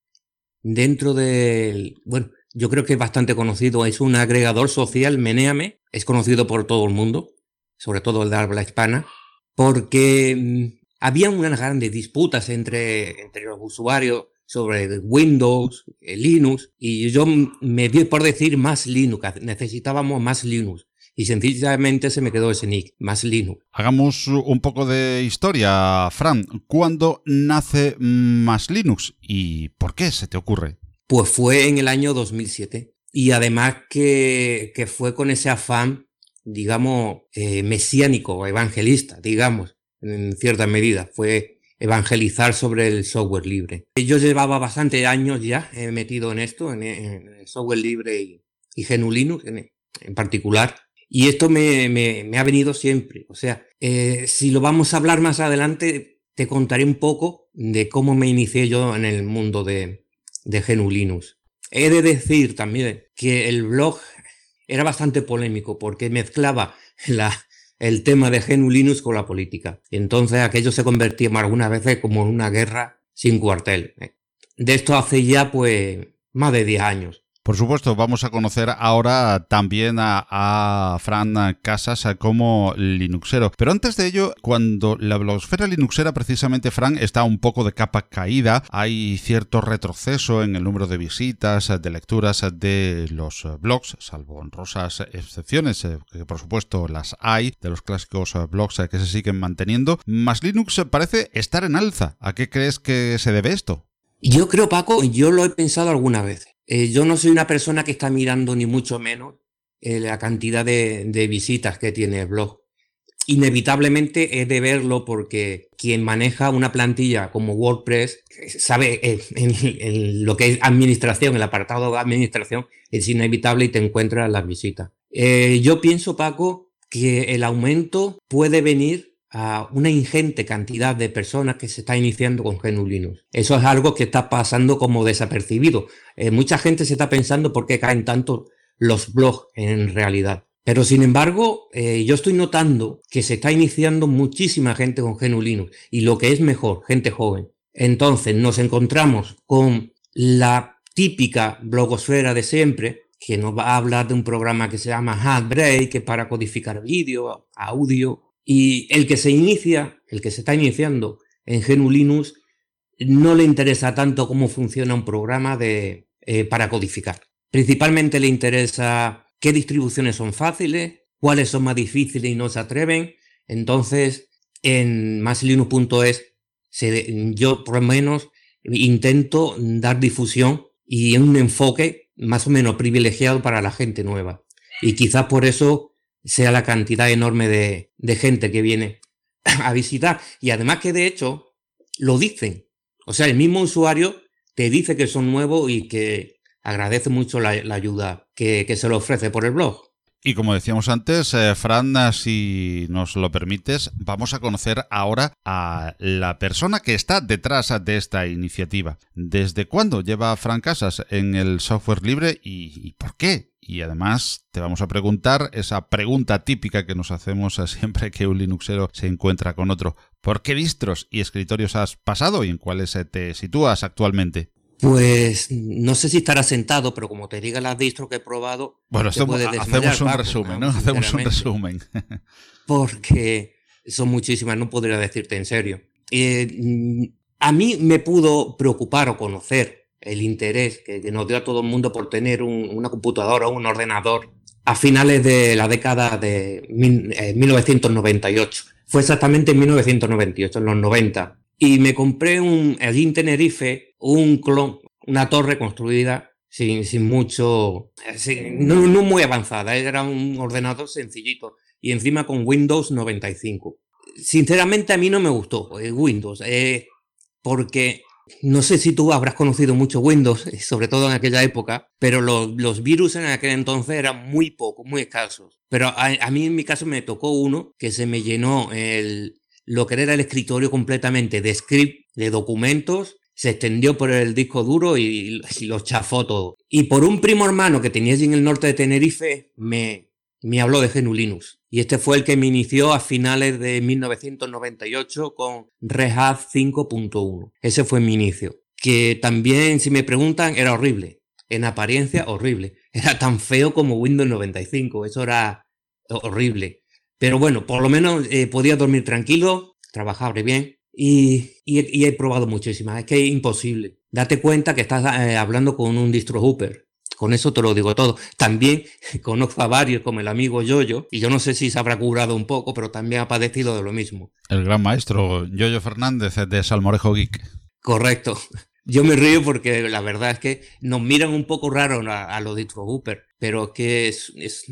[SPEAKER 6] dentro del... Bueno, yo creo que es bastante conocido. Es un agregador social, Meneame. Es conocido por todo el mundo, sobre todo el de habla hispana, porque mm, había unas grandes disputas entre, entre los usuarios sobre Windows, Linux, y yo me di por decir más Linux, necesitábamos más Linux. Y sencillamente se me quedó ese nick, más Linux.
[SPEAKER 1] Hagamos un poco de historia, Fran. ¿Cuándo nace más Linux y por qué se te ocurre?
[SPEAKER 6] Pues fue en el año 2007. Y además que, fue con ese afán, digamos, eh, mesiánico, evangelista, digamos, en cierta medida. Fue evangelizar sobre el software libre. Yo llevaba bastante años ya metido en esto, en, el software libre y, y GNU en, particular. Y esto me, ha venido siempre. O sea, eh, si lo vamos a hablar más adelante, te contaré un poco de cómo me inicié yo en el mundo de, de GNU Linux. He de decir también que el blog era bastante polémico porque mezclaba la, el tema de GNU Linux con la política. Entonces aquello se convertía algunas veces como en una guerra sin cuartel. De esto hace ya pues más de 10 años.
[SPEAKER 1] Por supuesto, vamos a conocer ahora también a, Fran Casas como Linuxero. Pero antes de ello, cuando la blogosfera Linuxera, precisamente, Fran, está un poco de capa caída, hay cierto retroceso en el número de visitas, de lecturas de los blogs, salvo honrosas excepciones, eh, que por supuesto las hay, de los clásicos blogs que se siguen manteniendo. Más Linux parece estar en alza. ¿A qué crees que se debe esto?
[SPEAKER 6] Yo creo, Paco, yo lo he pensado alguna vez. Eh, yo no soy una persona que está mirando ni mucho menos eh, la cantidad de, visitas que tiene el blog. Inevitablemente he de verlo porque quien maneja una plantilla como WordPress sabe eh, en, lo que es administración, el apartado de administración es inevitable y te encuentras las visitas. yo pienso, Paco, que el aumento puede venir a una ingente cantidad de personas que se está iniciando con GNU Linux. Eso es algo que está pasando como desapercibido. Eh, mucha gente se está pensando por qué caen tanto los blogs en realidad. Pero sin embargo, eh, yo estoy notando que se está iniciando muchísima gente con GNU Linux y lo que es mejor, gente joven. Entonces nos encontramos con la típica blogosfera de siempre, que nos va a hablar de un programa que se llama Handbrake, que para codificar vídeo, audio, y el que se inicia, el que se está iniciando en GNU Linux, no le interesa tanto cómo funciona un programa de, eh, para codificar. Principalmente le interesa qué distribuciones son fáciles, cuáles son más difíciles y no se atreven. Entonces, en maslinux.es, yo por lo menos intento dar difusión y un enfoque más o menos privilegiado para la gente nueva. Y quizás por eso sea la cantidad enorme de, gente que viene a visitar. Y además que de hecho lo dicen. O sea, el mismo usuario te dice que son nuevos y que agradece mucho la, ayuda que, se le ofrece por el blog.
[SPEAKER 1] Y como decíamos antes, eh, Fran, si nos lo permites, vamos a conocer ahora a la persona que está detrás de esta iniciativa. ¿Desde cuándo lleva Fran Casas en el software libre y por qué? Y además te vamos a preguntar esa pregunta típica que nos hacemos siempre que un Linuxero se encuentra con otro. ¿Por qué distros y escritorios has pasado y en cuáles te sitúas actualmente?
[SPEAKER 6] Pues no sé si estará sentado, pero como te diga las distros que he probado,
[SPEAKER 1] bueno, hacemos un resumen, ¿no? Hacemos un resumen.
[SPEAKER 6] Porque son muchísimas, no podría decirte en serio. Eh, a mí me pudo preocupar o conocer el interés que, nos dio a todo el mundo por tener una computadora o un ordenador a finales de la década de 1998. Eh, Fue exactamente en 1998, en los 90. Y me compré un, allí en Tenerife un clon, una torre construida sin, sin mucho, no, muy avanzada, era un ordenador sencillito y encima con Windows 95. Sinceramente a mí no me gustó eh, Windows, eh, porque no sé si tú habrás conocido mucho Windows, eh, sobre todo en aquella época, pero los, virus en aquel entonces eran muy pocos, muy escasos. Pero a, mí en mi caso me tocó uno que se me llenó el, lo que era el escritorio completamente de script, de documentos, se extendió por el disco duro y, lo chafó todo. Y por un primo hermano que tenía allí en el norte de Tenerife, me, me habló de GNU Linux. Y este fue el que me inició a finales de 1998 con Red Hat 5.1. Ese fue mi inicio. Que también, si me preguntan, era horrible. En apariencia, horrible. Era tan feo como Windows 95. Eso era horrible. Pero bueno, por lo menos eh, podía dormir tranquilo, trabajar bien. Y, he probado muchísimas. Es que es imposible. Date cuenta que estás eh, hablando con un distro hooper. Con eso te lo digo todo. También conozco a varios, como el amigo Yoyo, y yo no sé si se habrá curado un poco, pero también ha padecido de lo mismo.
[SPEAKER 1] El gran maestro Yoyo Fernández de Salmorejo Geek.
[SPEAKER 6] Correcto. Yo me río porque la verdad es que nos miran un poco raro a, los distro hooper, pero que es, es,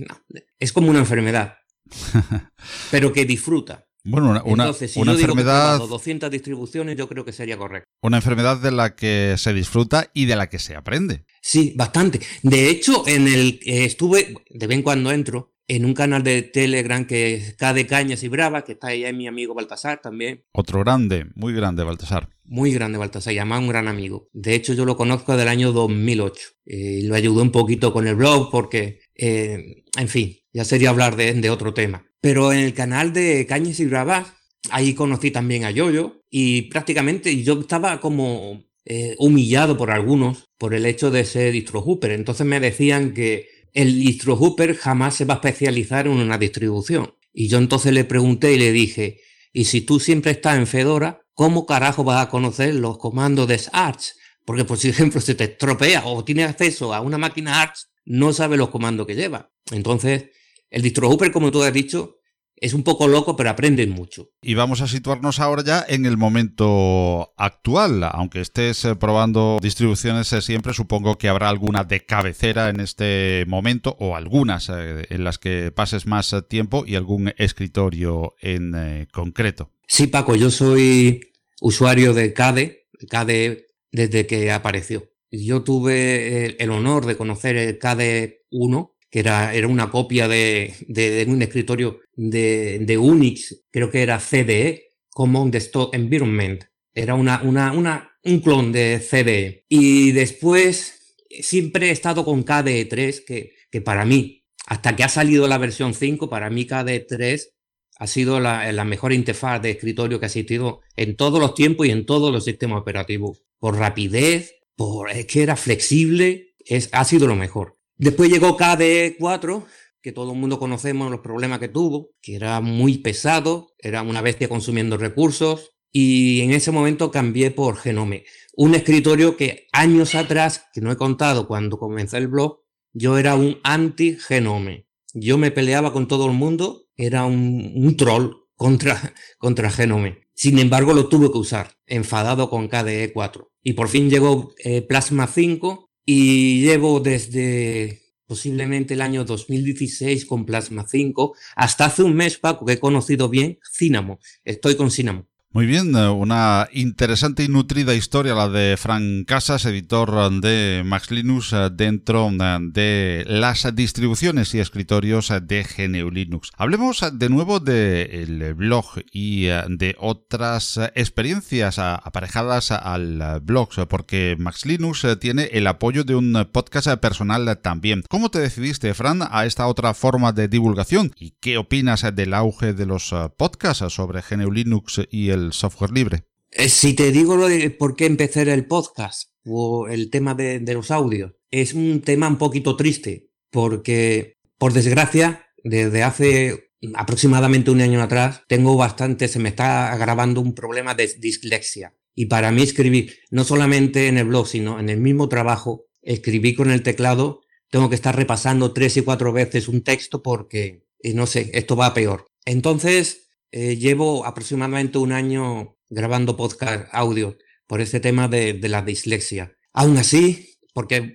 [SPEAKER 6] es como una enfermedad. pero que disfruta.
[SPEAKER 1] Bueno, una, Entonces, si una enfermedad.
[SPEAKER 6] 200 distribuciones, yo creo que sería correcto.
[SPEAKER 1] Una enfermedad de la que se disfruta y de la que se aprende.
[SPEAKER 6] Sí, bastante. De hecho, en el eh, estuve, de vez en cuando entro, en un canal de Telegram que es de Cañas y Brava, que está ahí mi amigo Baltasar también.
[SPEAKER 1] Otro grande, muy grande Baltasar.
[SPEAKER 6] Muy grande Baltasar, llama un gran amigo. De hecho, yo lo conozco del año 2008. Eh, lo ayudó un poquito con el blog porque, eh, en fin, ya sería hablar de, otro tema. Pero en el canal de Cañas y Bravas, ahí conocí también a Yoyo y prácticamente yo estaba como eh, humillado por algunos por el hecho de ser distro hooper. Entonces me decían que el distro hooper jamás se va a especializar en una distribución. Y yo entonces le pregunté y le dije, ¿y si tú siempre estás en Fedora, cómo carajo vas a conocer los comandos de Arch? Porque por ejemplo se te estropea o tienes acceso a una máquina Arch, no sabe los comandos que lleva. Entonces el distro Hooper, como tú has dicho, es un poco loco, pero aprenden mucho.
[SPEAKER 1] Y vamos a situarnos ahora ya en el momento actual. Aunque estés eh, probando distribuciones eh, siempre, supongo que habrá alguna de cabecera en este momento o algunas eh, en las que pases más tiempo y algún escritorio en concreto.
[SPEAKER 6] Sí, Paco, yo soy usuario de CADE, CADE desde que apareció. Yo tuve el honor de conocer el CADE 1 que era, era una copia de, de, un escritorio de, Unix, creo que era CDE, Common Desktop Environment. Era una, una, una, un clon de CDE. Y después siempre he estado con KDE 3, que, que para mí, hasta que ha salido la versión 5, para mí KDE 3 ha sido la, la, mejor interfaz de escritorio que ha existido en todos los tiempos y en todos los sistemas operativos. Por rapidez, por es que era flexible, es, ha sido lo mejor. Después llegó KDE4, que todo el mundo conocemos los problemas que tuvo, que era muy pesado, era una bestia consumiendo recursos, y en ese momento cambié por Genome, un escritorio que años atrás, que no he contado cuando comencé el blog, yo era un anti-Genome. Yo me peleaba con todo el mundo, era un, troll contra, contra Genome. Sin embargo, lo tuve que usar, enfadado con KDE 4. Y por fin llegó eh, Plasma 5, y llevo desde posiblemente el año 2016 con Plasma 5 hasta hace un mes, Paco, que he conocido bien Cinamo. Estoy con Cinamo.
[SPEAKER 1] Muy bien, eh, una interesante y nutrida historia la de Frank Casas, editor de Max Linux eh, dentro eh, de las distribuciones y escritorios de GNU Linux. Hablemos de nuevo del blog y de otras experiencias aparejadas al blog, porque Max Linux tiene el apoyo de un podcast personal también. ¿Cómo te decidiste, Fran, a esta otra forma de divulgación? ¿Y qué opinas del auge de los podcasts sobre GNU Linux y el software libre?
[SPEAKER 6] Eh, si te digo lo de por qué empezar el podcast o el tema de, los audios, es un tema un poquito triste, porque por desgracia, desde hace aproximadamente un año atrás, tengo bastante, se me está agravando un problema de dislexia. Y para mí escribir, no solamente en el blog, sino en el mismo trabajo, escribir con el teclado, tengo que estar repasando tres y cuatro veces un texto porque, eh, no sé, esto va peor. Entonces, eh, llevo aproximadamente un año grabando podcast audio por este tema de, la dislexia. Aún así, porque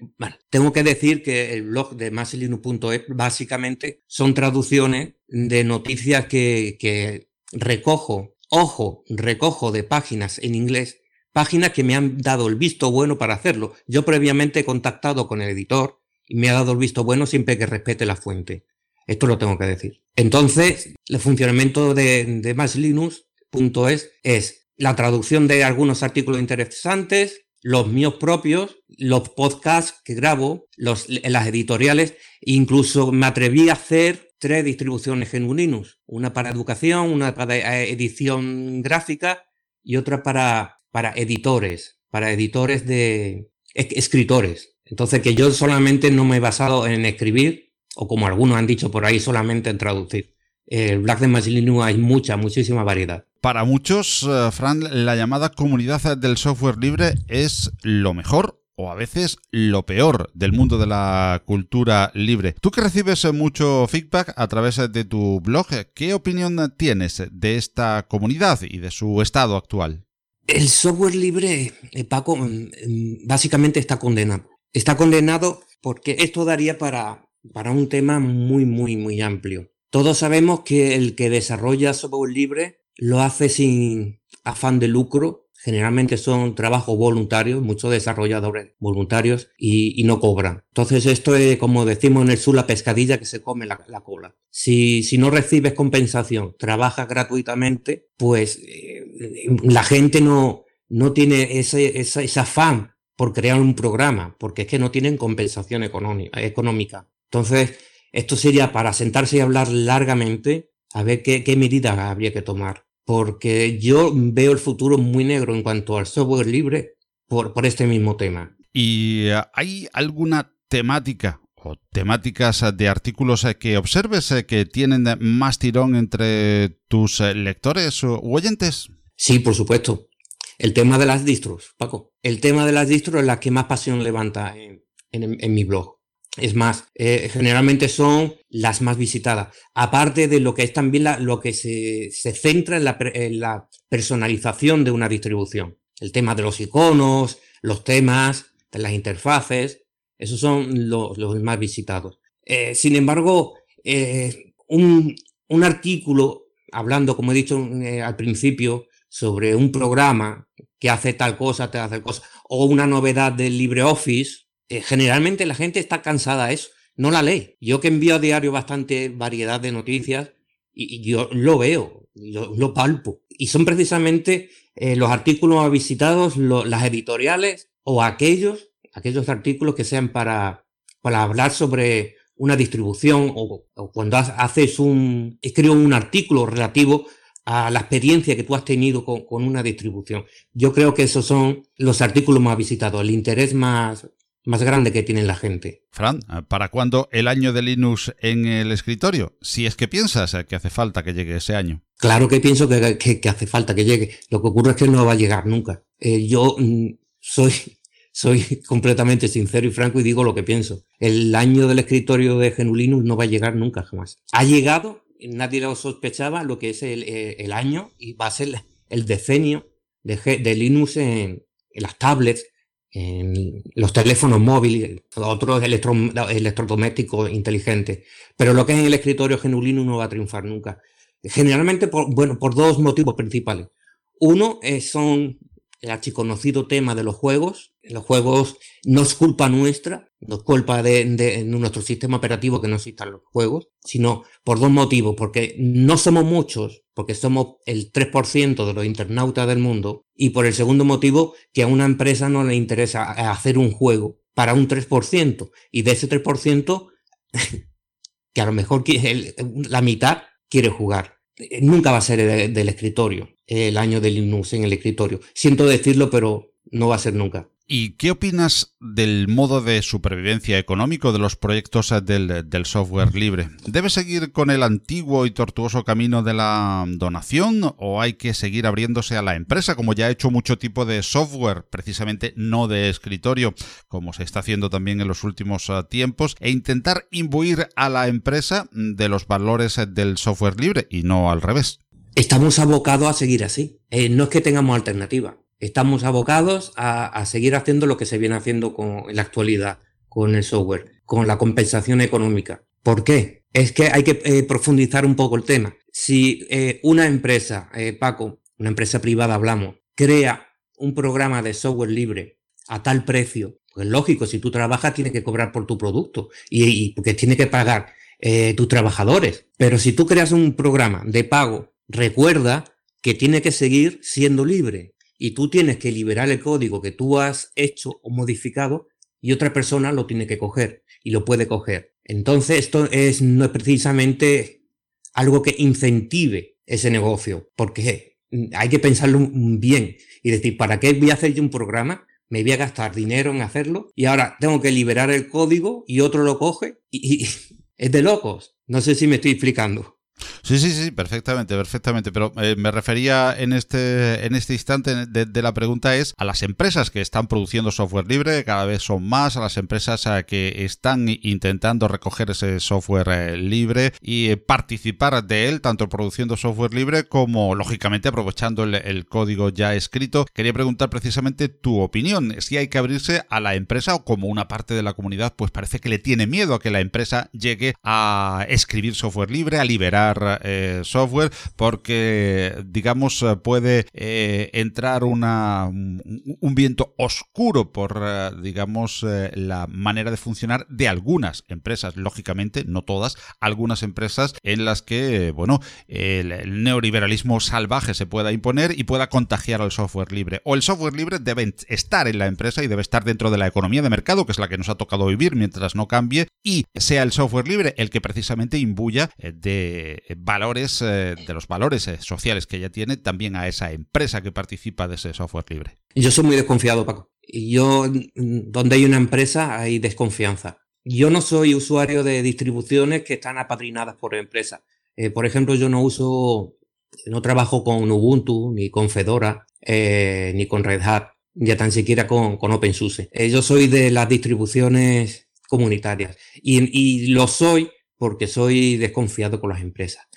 [SPEAKER 6] tengo que decir que el blog de masilinu.es básicamente son traducciones de noticias que, que recojo, ojo, recojo de páginas en inglés, páginas que me han dado el visto bueno para hacerlo. Yo previamente he contactado con el editor y me ha dado el visto bueno siempre que respete la fuente. Esto lo tengo que decir. Entonces, el funcionamiento de, de es la traducción de algunos artículos interesantes, los míos propios, los podcasts que grabo, las editoriales, incluso me atreví a hacer tres distribuciones GNU Linux, una para educación, una para edición gráfica y otra para, para editores, para editores de escritores. Entonces que yo solamente no me he basado en escribir, o como algunos han dicho por ahí, solamente en traducir. El Black de Machine Linux hay mucha, muchísima variedad.
[SPEAKER 1] Para muchos, eh, Fran, la llamada comunidad del software libre es lo mejor o a veces lo peor del mundo de la cultura libre. Tú que recibes mucho feedback a través de tu blog, ¿qué opinión tienes de esta comunidad y de su estado actual?
[SPEAKER 6] El software libre, eh, Paco, mm, mm, básicamente está condenado. Está condenado porque esto daría para, para un tema muy, muy, muy amplio. Todos sabemos que el que desarrolla software libre lo hace sin afán de lucro generalmente son trabajos voluntarios, muchos desarrolladores voluntarios y, no cobran. Entonces esto es como decimos en el sur la pescadilla que se come la, cola. Si, si, no recibes compensación, trabajas gratuitamente, pues eh, la gente no, no tiene ese, ese, afán por crear un programa, porque es que no tienen compensación económica. Entonces, esto sería para sentarse y hablar largamente a ver qué, qué medidas habría que tomar porque yo veo el futuro muy negro en cuanto al software libre por, por este mismo tema.
[SPEAKER 1] ¿Y eh, hay alguna temática o temáticas de artículos eh, que observes eh, que tienen más tirón entre tus lectores u oyentes?
[SPEAKER 6] Sí, por supuesto. El tema de las distros, Paco. El tema de las distros es la que más pasión levanta en mi blog. Es más, eh, generalmente son las más visitadas. Aparte de lo que es también lo que se, centra en la, personalización de una distribución. El tema de los iconos, los temas, de las interfaces, esos son los, más visitados. Eh, sin embargo, eh, un, un, artículo hablando, como he dicho al principio, sobre un programa que hace tal cosa, te hace cosa, o una novedad del LibreOffice, eh, generalmente la gente está cansada de eso, no la lee. Yo que envío a diario bastante variedad de noticias y, yo lo veo, lo, lo, palpo. Y son precisamente eh, los artículos visitados, las editoriales o aquellos, aquellos artículos que sean para, para hablar sobre una distribución o, cuando haces un, escribo un artículo relativo a la experiencia que tú has tenido con, una distribución. Yo creo que esos son los artículos más visitados, el interés más, más grande que tiene la gente.
[SPEAKER 1] Fran, ¿para cuándo el año de Linux en el escritorio? Si es que piensas que hace falta que llegue ese año.
[SPEAKER 6] Claro que pienso que, hace falta que llegue. Lo que ocurre es que no va a llegar nunca. Eh, yo mm, soy, soy completamente sincero y franco y digo lo que pienso. El año del escritorio de GNU Linux no va a llegar nunca jamás. Ha llegado, nadie lo sospechaba, lo que es el, eh, año y va a ser el decenio de, Linux en las tablets, los teléfonos móviles, otros electrodomésticos inteligentes. Pero lo que es en el escritorio genulino no va a triunfar nunca. Generalmente, por, bueno, por dos motivos principales. Uno son el archiconocido tema de los juegos. Los juegos no es culpa nuestra, no es culpa de, nuestro sistema operativo que no existan los juegos, sino por dos motivos, porque no somos muchos, porque somos el 3% de los internautas del mundo, y por el segundo motivo, que a una empresa no le interesa hacer un juego para un 3%, y de ese 3%, que a lo mejor la mitad quiere jugar. Nunca va a ser del escritorio el año del Linux en el escritorio. Siento decirlo, pero no va a ser nunca.
[SPEAKER 1] ¿Y qué opinas del modo de supervivencia económico de los proyectos del, del, software libre? ¿Debe seguir con el antiguo y tortuoso camino de la donación o hay que seguir abriéndose a la empresa, como ya ha hecho mucho tipo de software, precisamente no de escritorio, como se está haciendo también en los últimos ah, tiempos, e intentar imbuir a la empresa de los valores del software libre y no al revés?
[SPEAKER 6] Estamos abocados a seguir así. Eh, no es que tengamos alternativa. Estamos abocados a, seguir haciendo lo que se viene haciendo con, en la actualidad con el software, con la compensación económica. ¿Por qué? Es que hay que eh, profundizar un poco el tema. Si eh, una empresa, Paco, una empresa privada hablamos, crea un programa de software libre a tal precio, pues lógico, si tú trabajas tienes que cobrar por tu producto y, y porque tiene que pagar tus trabajadores. Pero si tú creas un programa de pago recuerda que tiene que seguir siendo libre y tú tienes que liberar el código que tú has hecho o modificado y otra persona lo tiene que coger y lo puede coger. Entonces, esto es, no es precisamente algo que incentive ese negocio, porque hay que pensarlo bien y decir, ¿para qué voy a hacer yo un programa? Me voy a gastar dinero en hacerlo y ahora tengo que liberar el código y otro lo coge y, y es de locos. No sé si me estoy explicando.
[SPEAKER 1] Sí, sí, sí, perfectamente, perfectamente. Pero eh, me refería en este, en este instante de, la pregunta es a las empresas que están produciendo software libre, cada vez son más, a las empresas eh, que están intentando recoger ese software eh, libre y participar de él, tanto produciendo software libre como, lógicamente, aprovechando el, código ya escrito. Quería preguntar precisamente tu opinión, si hay que abrirse a la empresa o como una parte de la comunidad, pues parece que le tiene miedo a que la empresa llegue a escribir software libre, a liberar eh, software porque, digamos, eh, puede eh, entrar una, un viento oscuro por, digamos, la manera de funcionar de algunas empresas, lógicamente, no todas, algunas empresas en las que, bueno, el, neoliberalismo salvaje se pueda imponer y pueda contagiar al software libre. O el software libre debe estar en la empresa y debe estar dentro de la economía de mercado, que es la que nos ha tocado vivir mientras no cambie, y sea el software libre el que precisamente imbuya de valores, eh, de los valores eh, sociales que ella tiene, también a esa empresa que participa de ese software libre.
[SPEAKER 6] Yo soy muy desconfiado, Paco. Yo, mm, donde hay una empresa, hay desconfianza. Yo no soy usuario de distribuciones que están apadrinadas por empresas. Eh, por ejemplo, yo no uso, no trabajo con Ubuntu, ni con Fedora, ni con Red Hat, ya tan siquiera con, con OpenSUSE. yo soy de las distribuciones comunitarias y, y lo soy porque soy desconfiado con las empresas.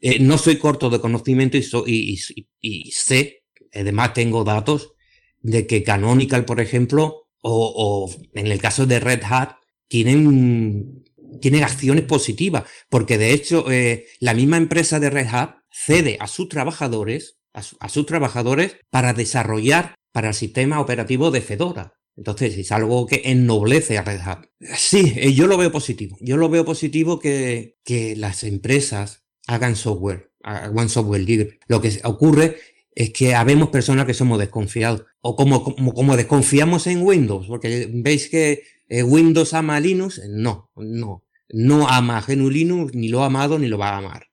[SPEAKER 6] Eh, no soy corto de conocimiento y, y, sé, además tengo datos de que Canonical, por ejemplo, o, en el caso de Red Hat, tienen, tienen acciones positivas, porque de hecho eh, la misma empresa de Red Hat cede a sus trabajadores, a sus trabajadores para desarrollar para el sistema operativo de Fedora. Entonces, es algo que ennoblece a Red Hat. Sí, eh, yo lo veo positivo. Yo lo veo positivo que, que las empresas hagan software, hagan software libre. Lo que ocurre es que habemos personas que somos desconfiados. O como, como, como desconfiamos en Windows, porque veis que eh, Windows ama a Linux. No, no. No ama a GNU Linux, ni lo ha amado, ni lo va a amar.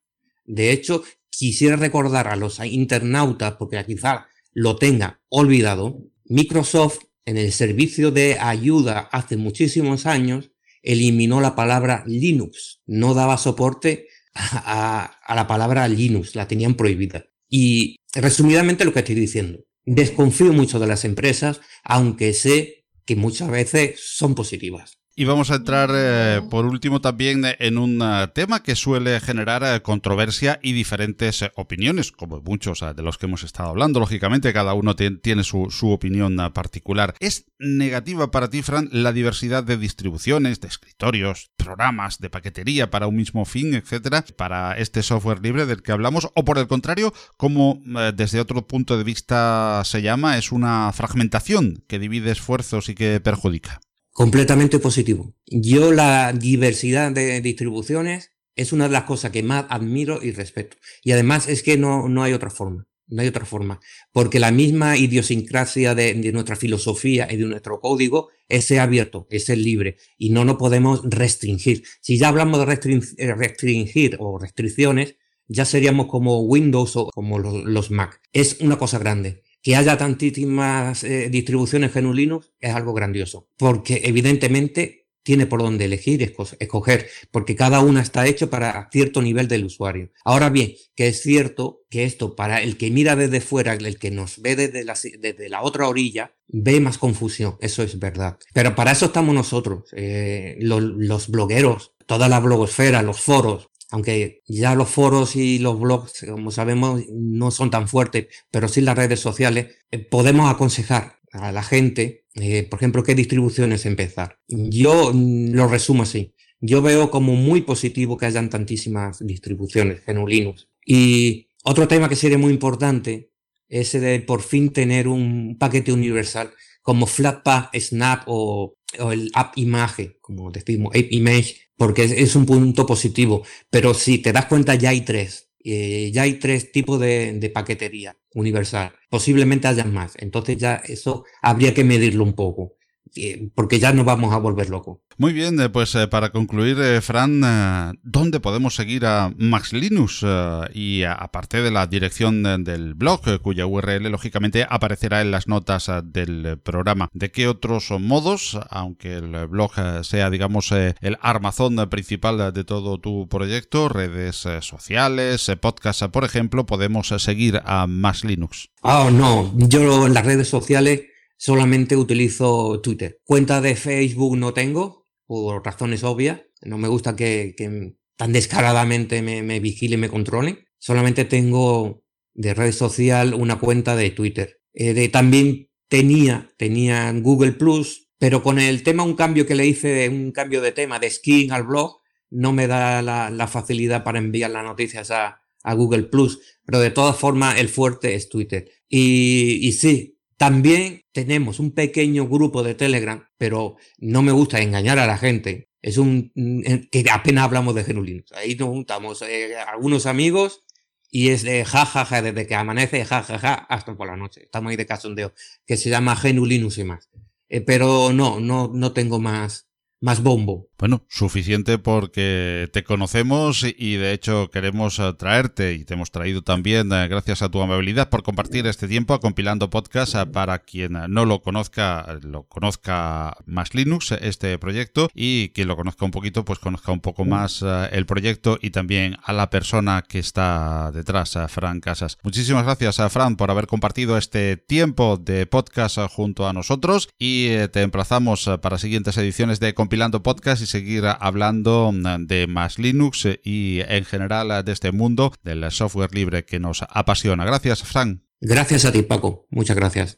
[SPEAKER 6] De hecho, quisiera recordar a los internautas, porque quizá lo tenga olvidado, Microsoft en el servicio de ayuda hace muchísimos años, eliminó la palabra Linux. No daba soporte a, la palabra Linux, la tenían prohibida. Y resumidamente lo que estoy diciendo, desconfío mucho de las empresas, aunque sé que muchas veces son positivas.
[SPEAKER 1] Y vamos a entrar eh, por último también en un eh, tema que suele generar eh, controversia y diferentes opiniones, como muchos de los que hemos estado hablando. Lógicamente, cada uno tiene su, su, opinión particular. ¿Es negativa para ti, Fran, la diversidad de distribuciones, de escritorios, programas, de paquetería para un mismo fin, etcétera, para este software libre del que hablamos? ¿O por el contrario, como desde otro punto de vista se llama, es una fragmentación que divide esfuerzos y que perjudica?
[SPEAKER 6] Completamente positivo. Yo la diversidad de distribuciones es una de las cosas que más admiro y respeto. Y además es que no, no hay otra forma. No hay otra forma. Porque la misma idiosincrasia de, nuestra filosofía y de nuestro código es abierto, es libre. Y no nos podemos restringir. Si ya hablamos de eh, restringir, o restricciones, ya seríamos como Windows o como los, los Mac. Es una cosa grande que haya tantísimas eh, distribuciones GNU Linux es algo grandioso, porque evidentemente tiene por dónde elegir, escoger, porque cada una está hecho para cierto nivel del usuario. Ahora bien, que es cierto que esto para el que mira desde fuera, el que nos ve desde la, otra orilla, ve más confusión, eso es verdad. Pero para eso estamos nosotros, eh, los blogueros, toda la blogosfera, los foros, aunque ya los foros y los blogs, como sabemos, no son tan fuertes, pero sí las redes sociales, eh, podemos aconsejar a la gente, eh, por ejemplo, qué distribuciones empezar. Yo mm, lo resumo así. Yo veo como muy positivo que hayan tantísimas distribuciones en Linux. Y otro tema que sería muy importante es de por fin tener un paquete universal como Flatpak, Snap o, o el App Image, como decimos, App Image, porque es, un punto positivo. Pero si te das cuenta, ya hay tres. Eh, ya hay tres tipos de, paquetería universal. Posiblemente haya más. Entonces ya eso habría que medirlo un poco. Porque ya nos vamos a volver locos.
[SPEAKER 1] Muy bien, eh, pues eh, para concluir, eh, Fran, ¿dónde podemos seguir a Max Linux? Y aparte de la dirección del blog, cuya URL lógicamente aparecerá en las notas del programa, ¿de qué otros modos, aunque el blog sea, digamos, el armazón principal de todo tu proyecto, redes sociales, podcast, por ejemplo, podemos seguir a Max Linux?
[SPEAKER 6] Ah, no, yo en las redes sociales solamente utilizo Twitter. Cuenta de Facebook no tengo, por razones obvias. No me gusta que, tan descaradamente me, me vigilen me controlen. Solamente tengo de red social una cuenta de Twitter. Eh, de, también tenía, Google Plus, pero con el tema, un cambio que le hice, un cambio de tema de skin al blog, no me da la, facilidad para enviar las noticias a, Google Plus. Pero de todas formas, el fuerte es Twitter. Y, y sí, también tenemos un pequeño grupo de Telegram, pero no me gusta engañar a la gente. Es un mm, que apenas hablamos de Genulinux. Ahí nos juntamos eh, algunos amigos y es de jajaja, desde que amanece jajaja hasta por la noche. Estamos ahí de cachondeo, que se llama Genulinux y más. Eh, pero no, no, no tengo más, más bombo.
[SPEAKER 1] Bueno, suficiente porque te conocemos y de hecho queremos eh, traerte y te hemos traído también eh, gracias a tu amabilidad por compartir este tiempo compilando podcast eh, para quien no lo conozca, lo conozca más Linux, este proyecto, y quien lo conozca un poquito, pues conozca un poco más el proyecto y también a la persona que está detrás, a Fran Casas. Muchísimas gracias a Fran por haber compartido este tiempo de podcast junto a nosotros y te emplazamos para siguientes ediciones de compilando podcast y seguir hablando mm, de más Linux y en general de este mundo del software libre que nos apasiona. Gracias, Frank.
[SPEAKER 6] Gracias a ti, Paco. Muchas gracias.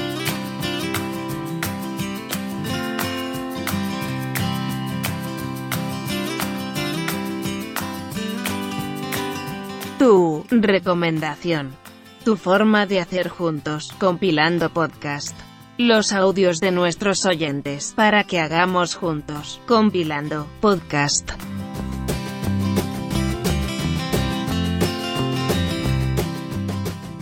[SPEAKER 7] Tu recomendación. Tu forma de hacer juntos, compilando podcast. Los audios de nuestros oyentes para que hagamos juntos, compilando podcast.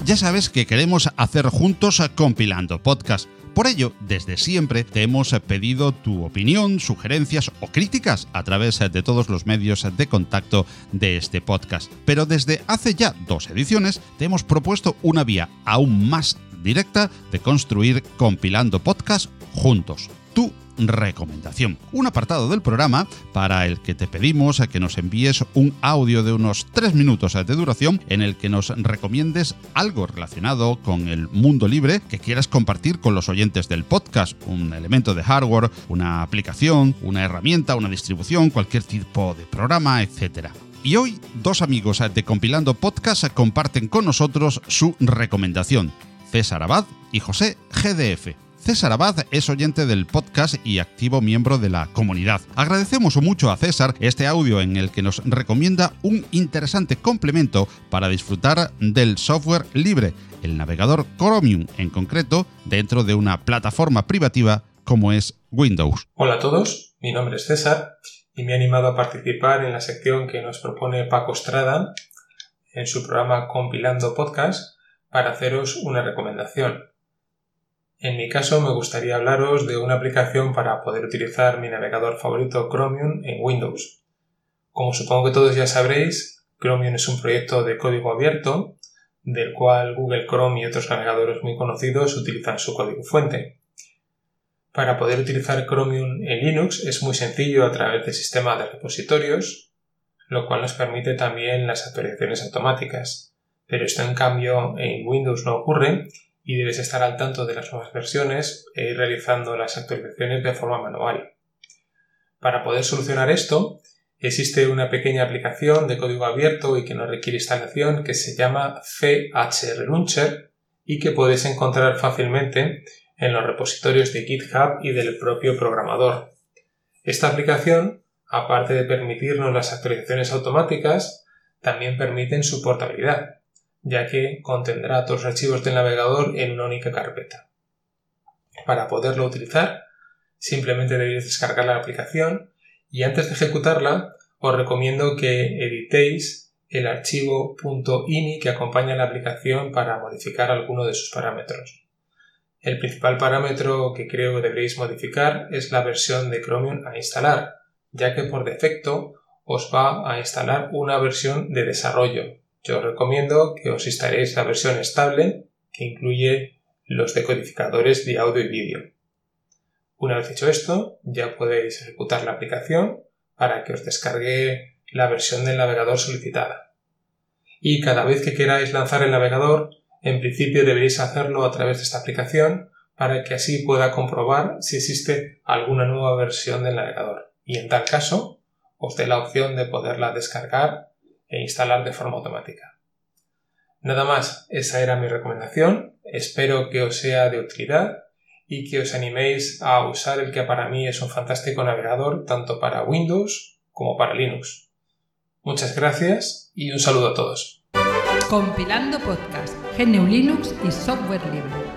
[SPEAKER 1] Ya sabes que queremos hacer juntos compilando podcast por ello, desde siempre te hemos pedido tu opinión, sugerencias o críticas a través de todos los medios de contacto de este podcast. Pero desde hace ya dos ediciones te hemos propuesto una vía aún más directa de construir compilando podcast juntos. Tú recomendación. Un apartado del programa para el que te pedimos que nos envíes un audio de unos 3 minutos de duración en el que nos recomiendes algo relacionado con el mundo libre que quieras compartir con los oyentes del podcast, un elemento de hardware, una aplicación, una herramienta, una distribución, cualquier tipo de programa, etc. Y hoy dos amigos de Compilando Podcast comparten con nosotros su recomendación, César Abad y José GDF. César Abad es oyente del podcast y activo miembro de la comunidad. Agradecemos mucho a César este audio en el que nos recomienda un interesante complemento para disfrutar del software libre, el navegador Chromium en concreto, dentro de una plataforma privativa como es Windows.
[SPEAKER 8] Hola a todos, mi nombre es César y me he animado a participar en la sección que nos propone Paco Estrada en su programa Compilando Podcast para haceros una recomendación. En mi caso me gustaría hablaros de una aplicación para poder utilizar mi navegador favorito Chromium en Windows. Como supongo que todos ya sabréis, Chromium es un proyecto de código abierto del cual Google Chrome y otros navegadores muy conocidos utilizan su código fuente. Para poder utilizar Chromium en Linux es muy sencillo a través del sistema de repositorios, lo cual nos permite también las actualizaciones automáticas. Pero esto en cambio en Windows no ocurre y debes estar al tanto de las nuevas versiones e ir realizando las actualizaciones de forma manual. Para poder solucionar esto, existe una pequeña aplicación de código abierto y que no requiere instalación que se llama CHR Launcher y que puedes encontrar fácilmente en los repositorios de GitHub y del propio programador. Esta aplicación aparte de permitirnos las actualizaciones automáticas, también permiten su portabilidad, ya que contendrá todos los archivos del navegador en una única carpeta. Para poderlo utilizar, simplemente debéis descargar la aplicación y antes de ejecutarla os recomiendo que editéis el archivo .ini que acompaña la aplicación para modificar alguno de sus parámetros. El principal parámetro que creo que deberéis modificar es la versión de Chromium a instalar, ya que por defecto os va a instalar una versión de desarrollo. Yo os recomiendo que os instaléis la versión estable que incluye los decodificadores de audio y vídeo. Una vez hecho esto, ya podéis ejecutar la aplicación para que os descargue la versión del navegador solicitada. Y cada vez que queráis lanzar el navegador, en principio deberéis hacerlo a través de esta aplicación para que así pueda comprobar si existe alguna nueva versión del navegador y en tal caso os dé la opción de poderla descargar e instalar de forma automática. Nada más, esa era mi recomendación, espero que os sea de utilidad y que os animéis a usar el que para mí es un fantástico navegador tanto para Windows como para Linux. Muchas gracias y un saludo a todos.
[SPEAKER 9] Compilando podcast, GNU Linux y software libre.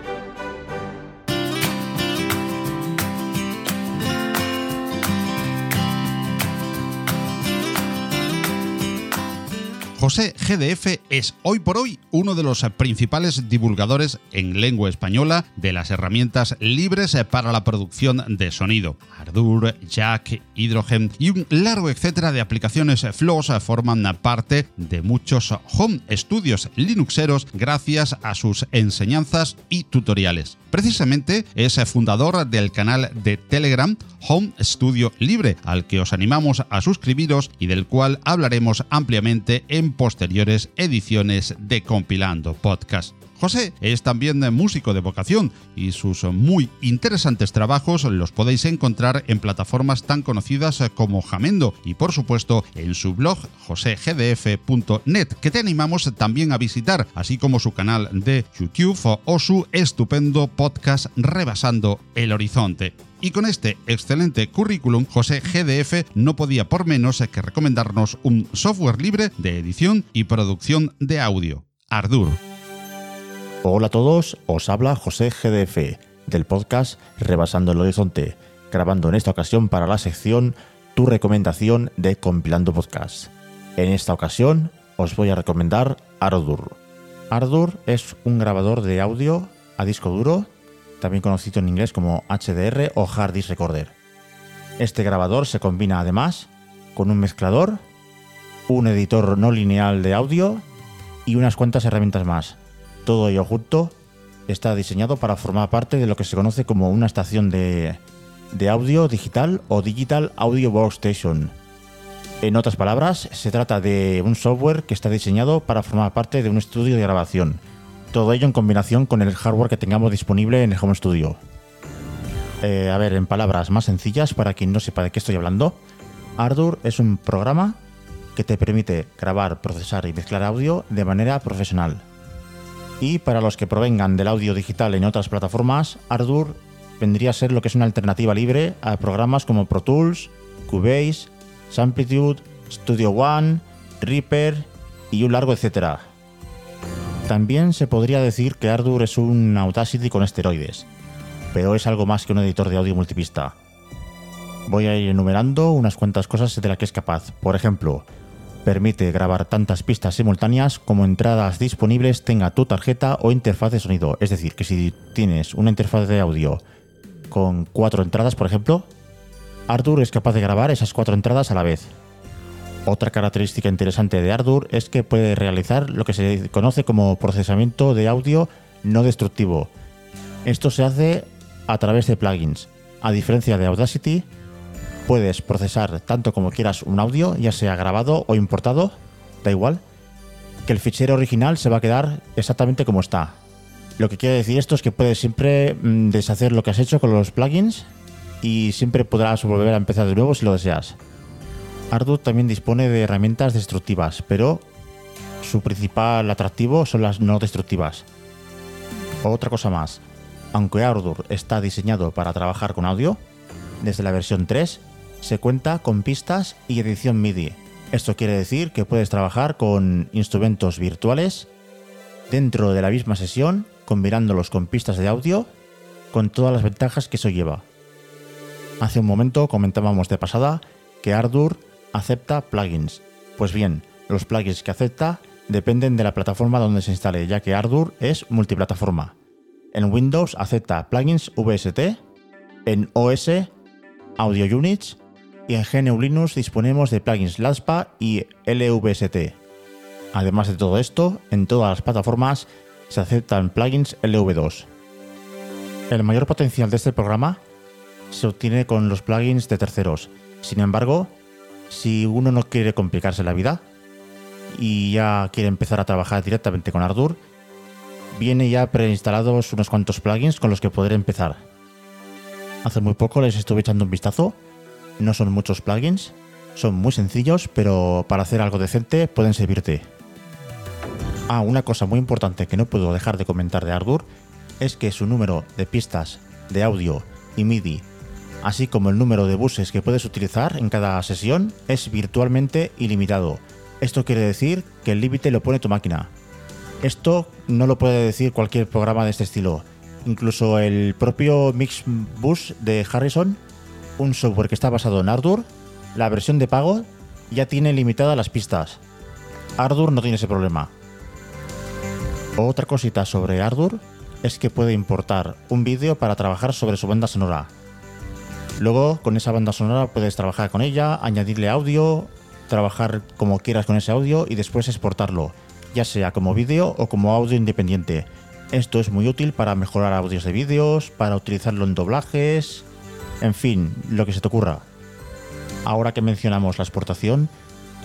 [SPEAKER 1] José GDF es hoy por hoy uno de los principales divulgadores en lengua española de las herramientas libres para la producción de sonido. Ardour, Jack, Hydrogen y un largo etcétera de aplicaciones FLOS forman parte de muchos home studios linuxeros gracias a sus enseñanzas y tutoriales. Precisamente es fundador del canal de Telegram Home Studio Libre, al que os animamos a suscribiros y del cual hablaremos ampliamente en posteriores ediciones de Compilando Podcast. José es también músico de vocación y sus muy interesantes trabajos los podéis encontrar en plataformas tan conocidas como Jamendo y por supuesto en su blog josegdf.net que te animamos también a visitar, así como su canal de YouTube o su estupendo podcast Rebasando el Horizonte. Y con este excelente currículum, José GDF no podía por menos que recomendarnos un software libre de edición y producción de audio, Ardour.
[SPEAKER 10] Hola a todos, os habla José GDF del podcast Rebasando el Horizonte, grabando en esta ocasión para la sección Tu recomendación de Compilando Podcast. En esta ocasión os voy a recomendar Ardour. Ardour es un grabador de audio a disco duro, también conocido en inglés como HDR o Hard Disk Recorder. Este grabador se combina además con un mezclador, un editor no lineal de audio y unas cuantas herramientas más todo ello junto está diseñado para formar parte de lo que se conoce como una estación de, audio digital o Digital Audio Workstation. En otras palabras, se trata de un software que está diseñado para formar parte de un estudio de grabación. Todo ello en combinación con el hardware que tengamos disponible en el Home Studio. Eh, a ver, en palabras más sencillas, para quien no sepa de qué estoy hablando, Ardour es un programa que te permite grabar, procesar y mezclar audio de manera profesional. Y para los que provengan del audio digital en otras plataformas, Ardour vendría a ser lo que es una alternativa libre a programas como Pro Tools, Cubase, Samplitude, Studio One, Reaper y un largo etcétera. También se podría decir que Ardour es un Audacity con esteroides, pero es algo más que un editor de audio multipista. Voy a ir enumerando unas cuantas cosas de las que es capaz. Por ejemplo, Permite grabar tantas pistas simultáneas como entradas disponibles tenga tu tarjeta o interfaz de sonido. Es decir, que si tienes una interfaz de audio con cuatro entradas, por ejemplo, Ardour es capaz de grabar esas cuatro entradas a la vez. Otra característica interesante de Ardour es que puede realizar lo que se conoce como procesamiento de audio no destructivo. Esto se hace a través de plugins. A diferencia de Audacity, puedes procesar tanto como quieras un audio, ya sea grabado o importado, da igual, que el fichero original se va a quedar exactamente como está. Lo que quiere decir esto es que puedes siempre mm, deshacer lo que has hecho con los plugins y siempre podrás volver a empezar de nuevo si lo deseas. Ardour también dispone de herramientas destructivas, pero su principal atractivo son las no destructivas. Otra cosa más, aunque Ardour está diseñado para trabajar con audio, desde la versión 3 se cuenta con pistas y edición MIDI. Esto quiere decir que puedes trabajar con instrumentos virtuales dentro de la misma sesión, combinándolos con pistas de audio, con todas las ventajas que eso lleva. Hace un momento comentábamos de pasada que Ardour acepta plugins. Pues bien, los plugins que acepta dependen de la plataforma donde se instale, ya que Ardour es multiplataforma. En Windows acepta plugins VST, en OS Audio Units y en GNU Linux disponemos de plugins LASPA y LVST. Además de todo esto, en todas las plataformas se aceptan plugins LV2. El mayor potencial de este programa se obtiene con los plugins de terceros. Sin embargo, si uno no quiere complicarse la vida y ya quiere empezar a trabajar directamente con Ardour, viene ya preinstalados unos cuantos plugins con los que poder empezar. Hace muy poco les estuve echando un vistazo. No son muchos plugins, son muy sencillos, pero para hacer algo decente pueden servirte. Ah, una cosa muy importante que no puedo dejar de comentar de Ardour es que su número de pistas de audio y MIDI, así como el número de buses que puedes utilizar en cada sesión, es virtualmente ilimitado. Esto quiere decir que el límite lo pone tu máquina. Esto no lo puede decir cualquier programa de este estilo. Incluso el propio Mixbus de Harrison, un software que está basado en Ardour, la versión de pago ya tiene limitadas las pistas. Ardour no tiene ese problema. Otra cosita sobre Ardour es que puede importar un vídeo para trabajar sobre su banda sonora. Luego, con esa banda sonora puedes trabajar con ella, añadirle audio, trabajar como quieras con ese audio y después exportarlo, ya sea como vídeo o como audio independiente. Esto es muy útil para mejorar audios de vídeos, para utilizarlo en doblajes, en fin, lo que se te ocurra. Ahora que mencionamos la exportación,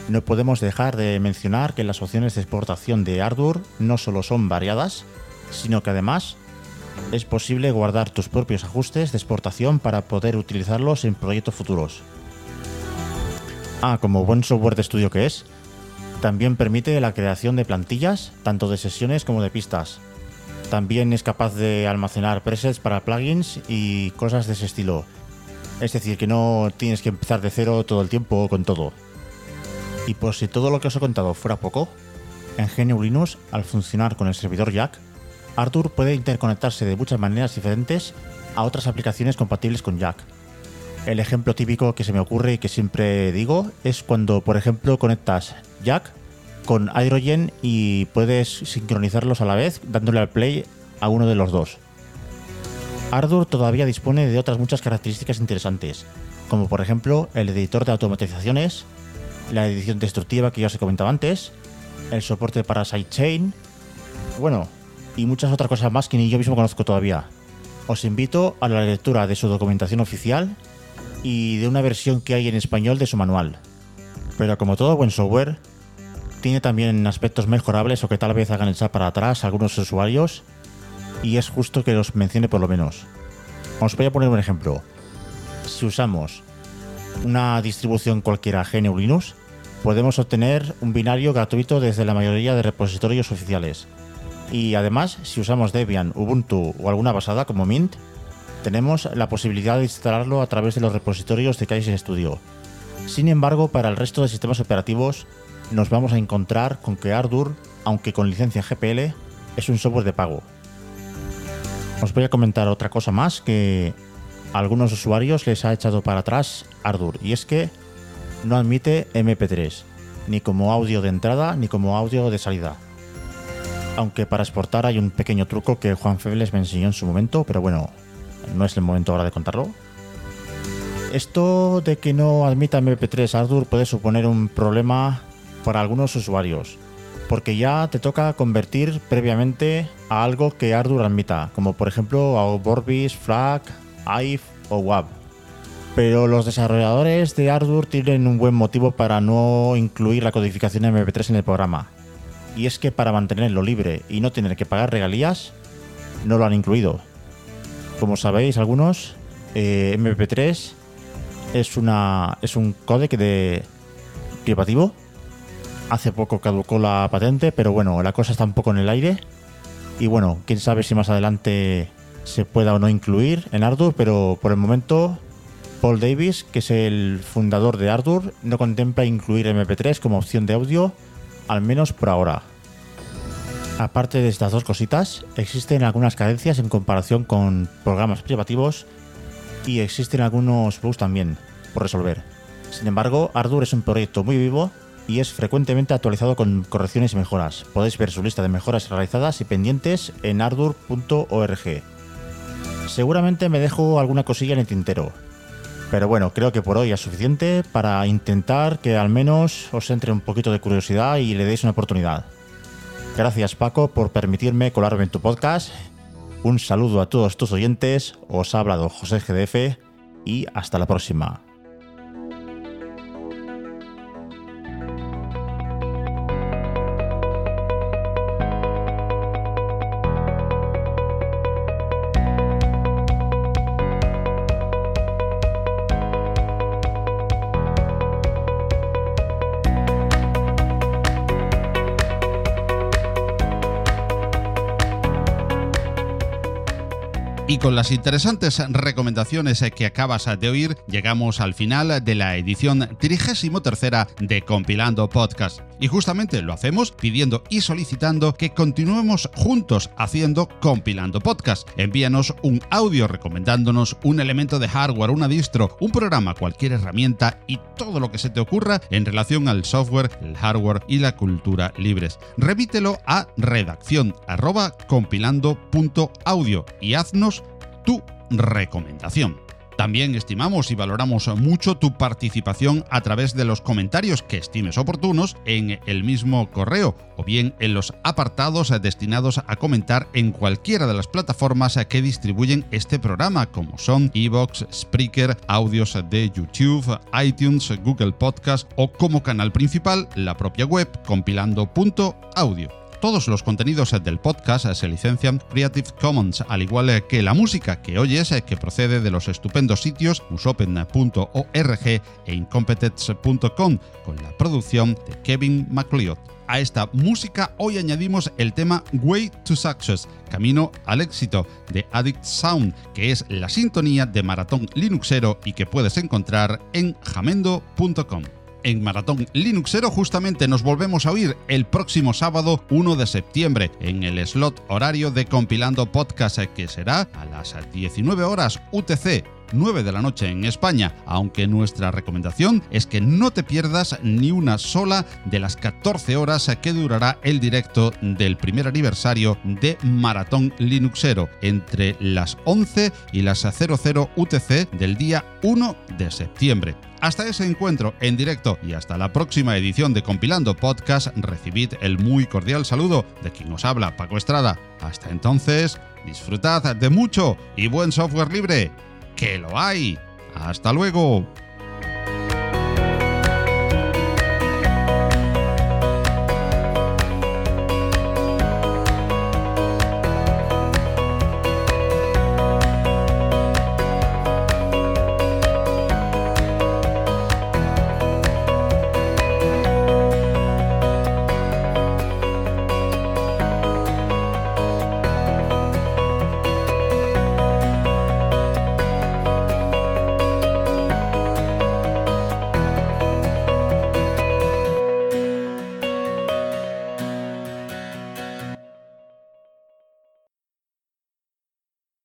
[SPEAKER 10] no podemos dejar de mencionar que las opciones de exportación de Ardour no solo son variadas, sino que además es posible guardar tus propios ajustes de exportación para poder utilizarlos en proyectos futuros. Ah, como buen software de estudio que es, también permite la creación de plantillas, tanto de sesiones como de pistas. También es capaz de almacenar presets para plugins y cosas de ese estilo. Es decir, que no tienes que empezar de cero todo el tiempo con todo. Y por si todo lo que os he contado fuera poco, en GNU Linux, al funcionar con el servidor Jack, Arthur puede interconectarse de muchas maneras diferentes a otras aplicaciones compatibles con Jack. El ejemplo típico que se me ocurre y que siempre digo es cuando, por ejemplo, conectas Jack con Hydrogen y puedes sincronizarlos a la vez dándole al play a uno de los dos. Ardour todavía dispone de otras muchas características interesantes, como por ejemplo el editor de automatizaciones, la edición destructiva que ya os he comentado antes, el soporte para sidechain, bueno, y muchas otras cosas más que ni yo mismo conozco todavía. Os invito a la lectura de su documentación oficial y de una versión que hay en español de su manual. Pero como todo buen software, tiene también aspectos mejorables o que tal vez hagan echar para atrás algunos usuarios y es justo que los mencione por lo menos. Os voy a poner un ejemplo. Si usamos una distribución cualquiera GNU Linux, podemos obtener un binario gratuito desde la mayoría de repositorios oficiales. Y además, si usamos Debian, Ubuntu o alguna basada como Mint, tenemos la posibilidad de instalarlo a través de los repositorios de Kaizen Studio. Sin embargo, para el resto de sistemas operativos, nos vamos a encontrar con que Ardour, aunque con licencia GPL, es un software de pago. Os voy a comentar otra cosa más que a algunos usuarios les ha echado para atrás Ardour, y es que no admite MP3, ni como audio de entrada ni como audio de salida. Aunque para exportar hay un pequeño truco que Juan Febles me enseñó en su momento, pero bueno, no es el momento ahora de contarlo. Esto de que no admita MP3 Ardour puede suponer un problema para algunos usuarios, porque ya te toca convertir previamente a algo que Ardour admita, como por ejemplo a Vorbis, FLAC, IVE o WAV. Pero los desarrolladores de Ardour tienen un buen motivo para no incluir la codificación MP3 en el programa. Y es que para mantenerlo libre y no tener que pagar regalías, no lo han incluido. Como sabéis algunos, eh, MP3 es, una, es un códec de privativo Hace poco caducó la patente, pero bueno, la cosa está un poco en el aire. Y bueno, quién sabe si más adelante se pueda o no incluir en Ardour, pero por el momento Paul Davis, que es el fundador de Ardour, no contempla incluir MP3 como opción de audio, al menos por ahora. Aparte de estas dos cositas, existen algunas carencias en comparación con programas privativos y existen algunos bugs también por resolver. Sin embargo, Ardour es un proyecto muy vivo y es frecuentemente actualizado con correcciones y mejoras. Podéis ver su lista de mejoras realizadas y pendientes en ardour.org. Seguramente me dejo alguna cosilla en el tintero, pero bueno, creo que por hoy es suficiente para intentar que al menos os entre un poquito de curiosidad y le deis una oportunidad. Gracias Paco por permitirme colarme en tu podcast. Un saludo a todos tus oyentes, os ha hablado José GDF y hasta la próxima.
[SPEAKER 1] Y con las interesantes recomendaciones que acabas de oír, llegamos al final de la edición 33 de Compilando Podcast. Y justamente lo hacemos pidiendo y solicitando que continuemos juntos haciendo Compilando Podcast. Envíanos un audio recomendándonos un elemento de hardware, una distro, un programa, cualquier herramienta y todo lo que se te ocurra en relación al software, el hardware y la cultura libres. Remítelo a redacción arroba compilando.audio y haznos tu recomendación. También estimamos y valoramos mucho tu participación a través de los comentarios que estimes oportunos en el mismo correo o bien en los apartados destinados a comentar en cualquiera de las plataformas que distribuyen este programa, como son Evox, Spreaker, audios de YouTube, iTunes, Google Podcast o como canal principal la propia web compilando.audio. Todos los contenidos del podcast se licencian Creative Commons, al igual que la música que oyes que procede de los estupendos sitios usopen.org e incompetence.com, con la producción de Kevin MacLeod. A esta música hoy añadimos el tema Way to Success, Camino al éxito, de Addict Sound, que es la sintonía de Maratón Linuxero y que puedes encontrar en jamendo.com en Maratón Linuxero justamente nos volvemos a oír el próximo sábado 1 de septiembre en el slot horario de Compilando Podcast que será a las 19 horas UTC 9 de la noche en España, aunque nuestra recomendación es que no te pierdas ni una sola de las 14 horas que durará el directo del primer aniversario de Maratón Linuxero entre las 11 y las 00 UTC del día 1 de septiembre. Hasta ese encuentro en directo y hasta la próxima edición de Compilando Podcast, recibid el muy cordial saludo de quien os habla, Paco Estrada. Hasta entonces, disfrutad de mucho y buen software libre, que lo hay. Hasta luego.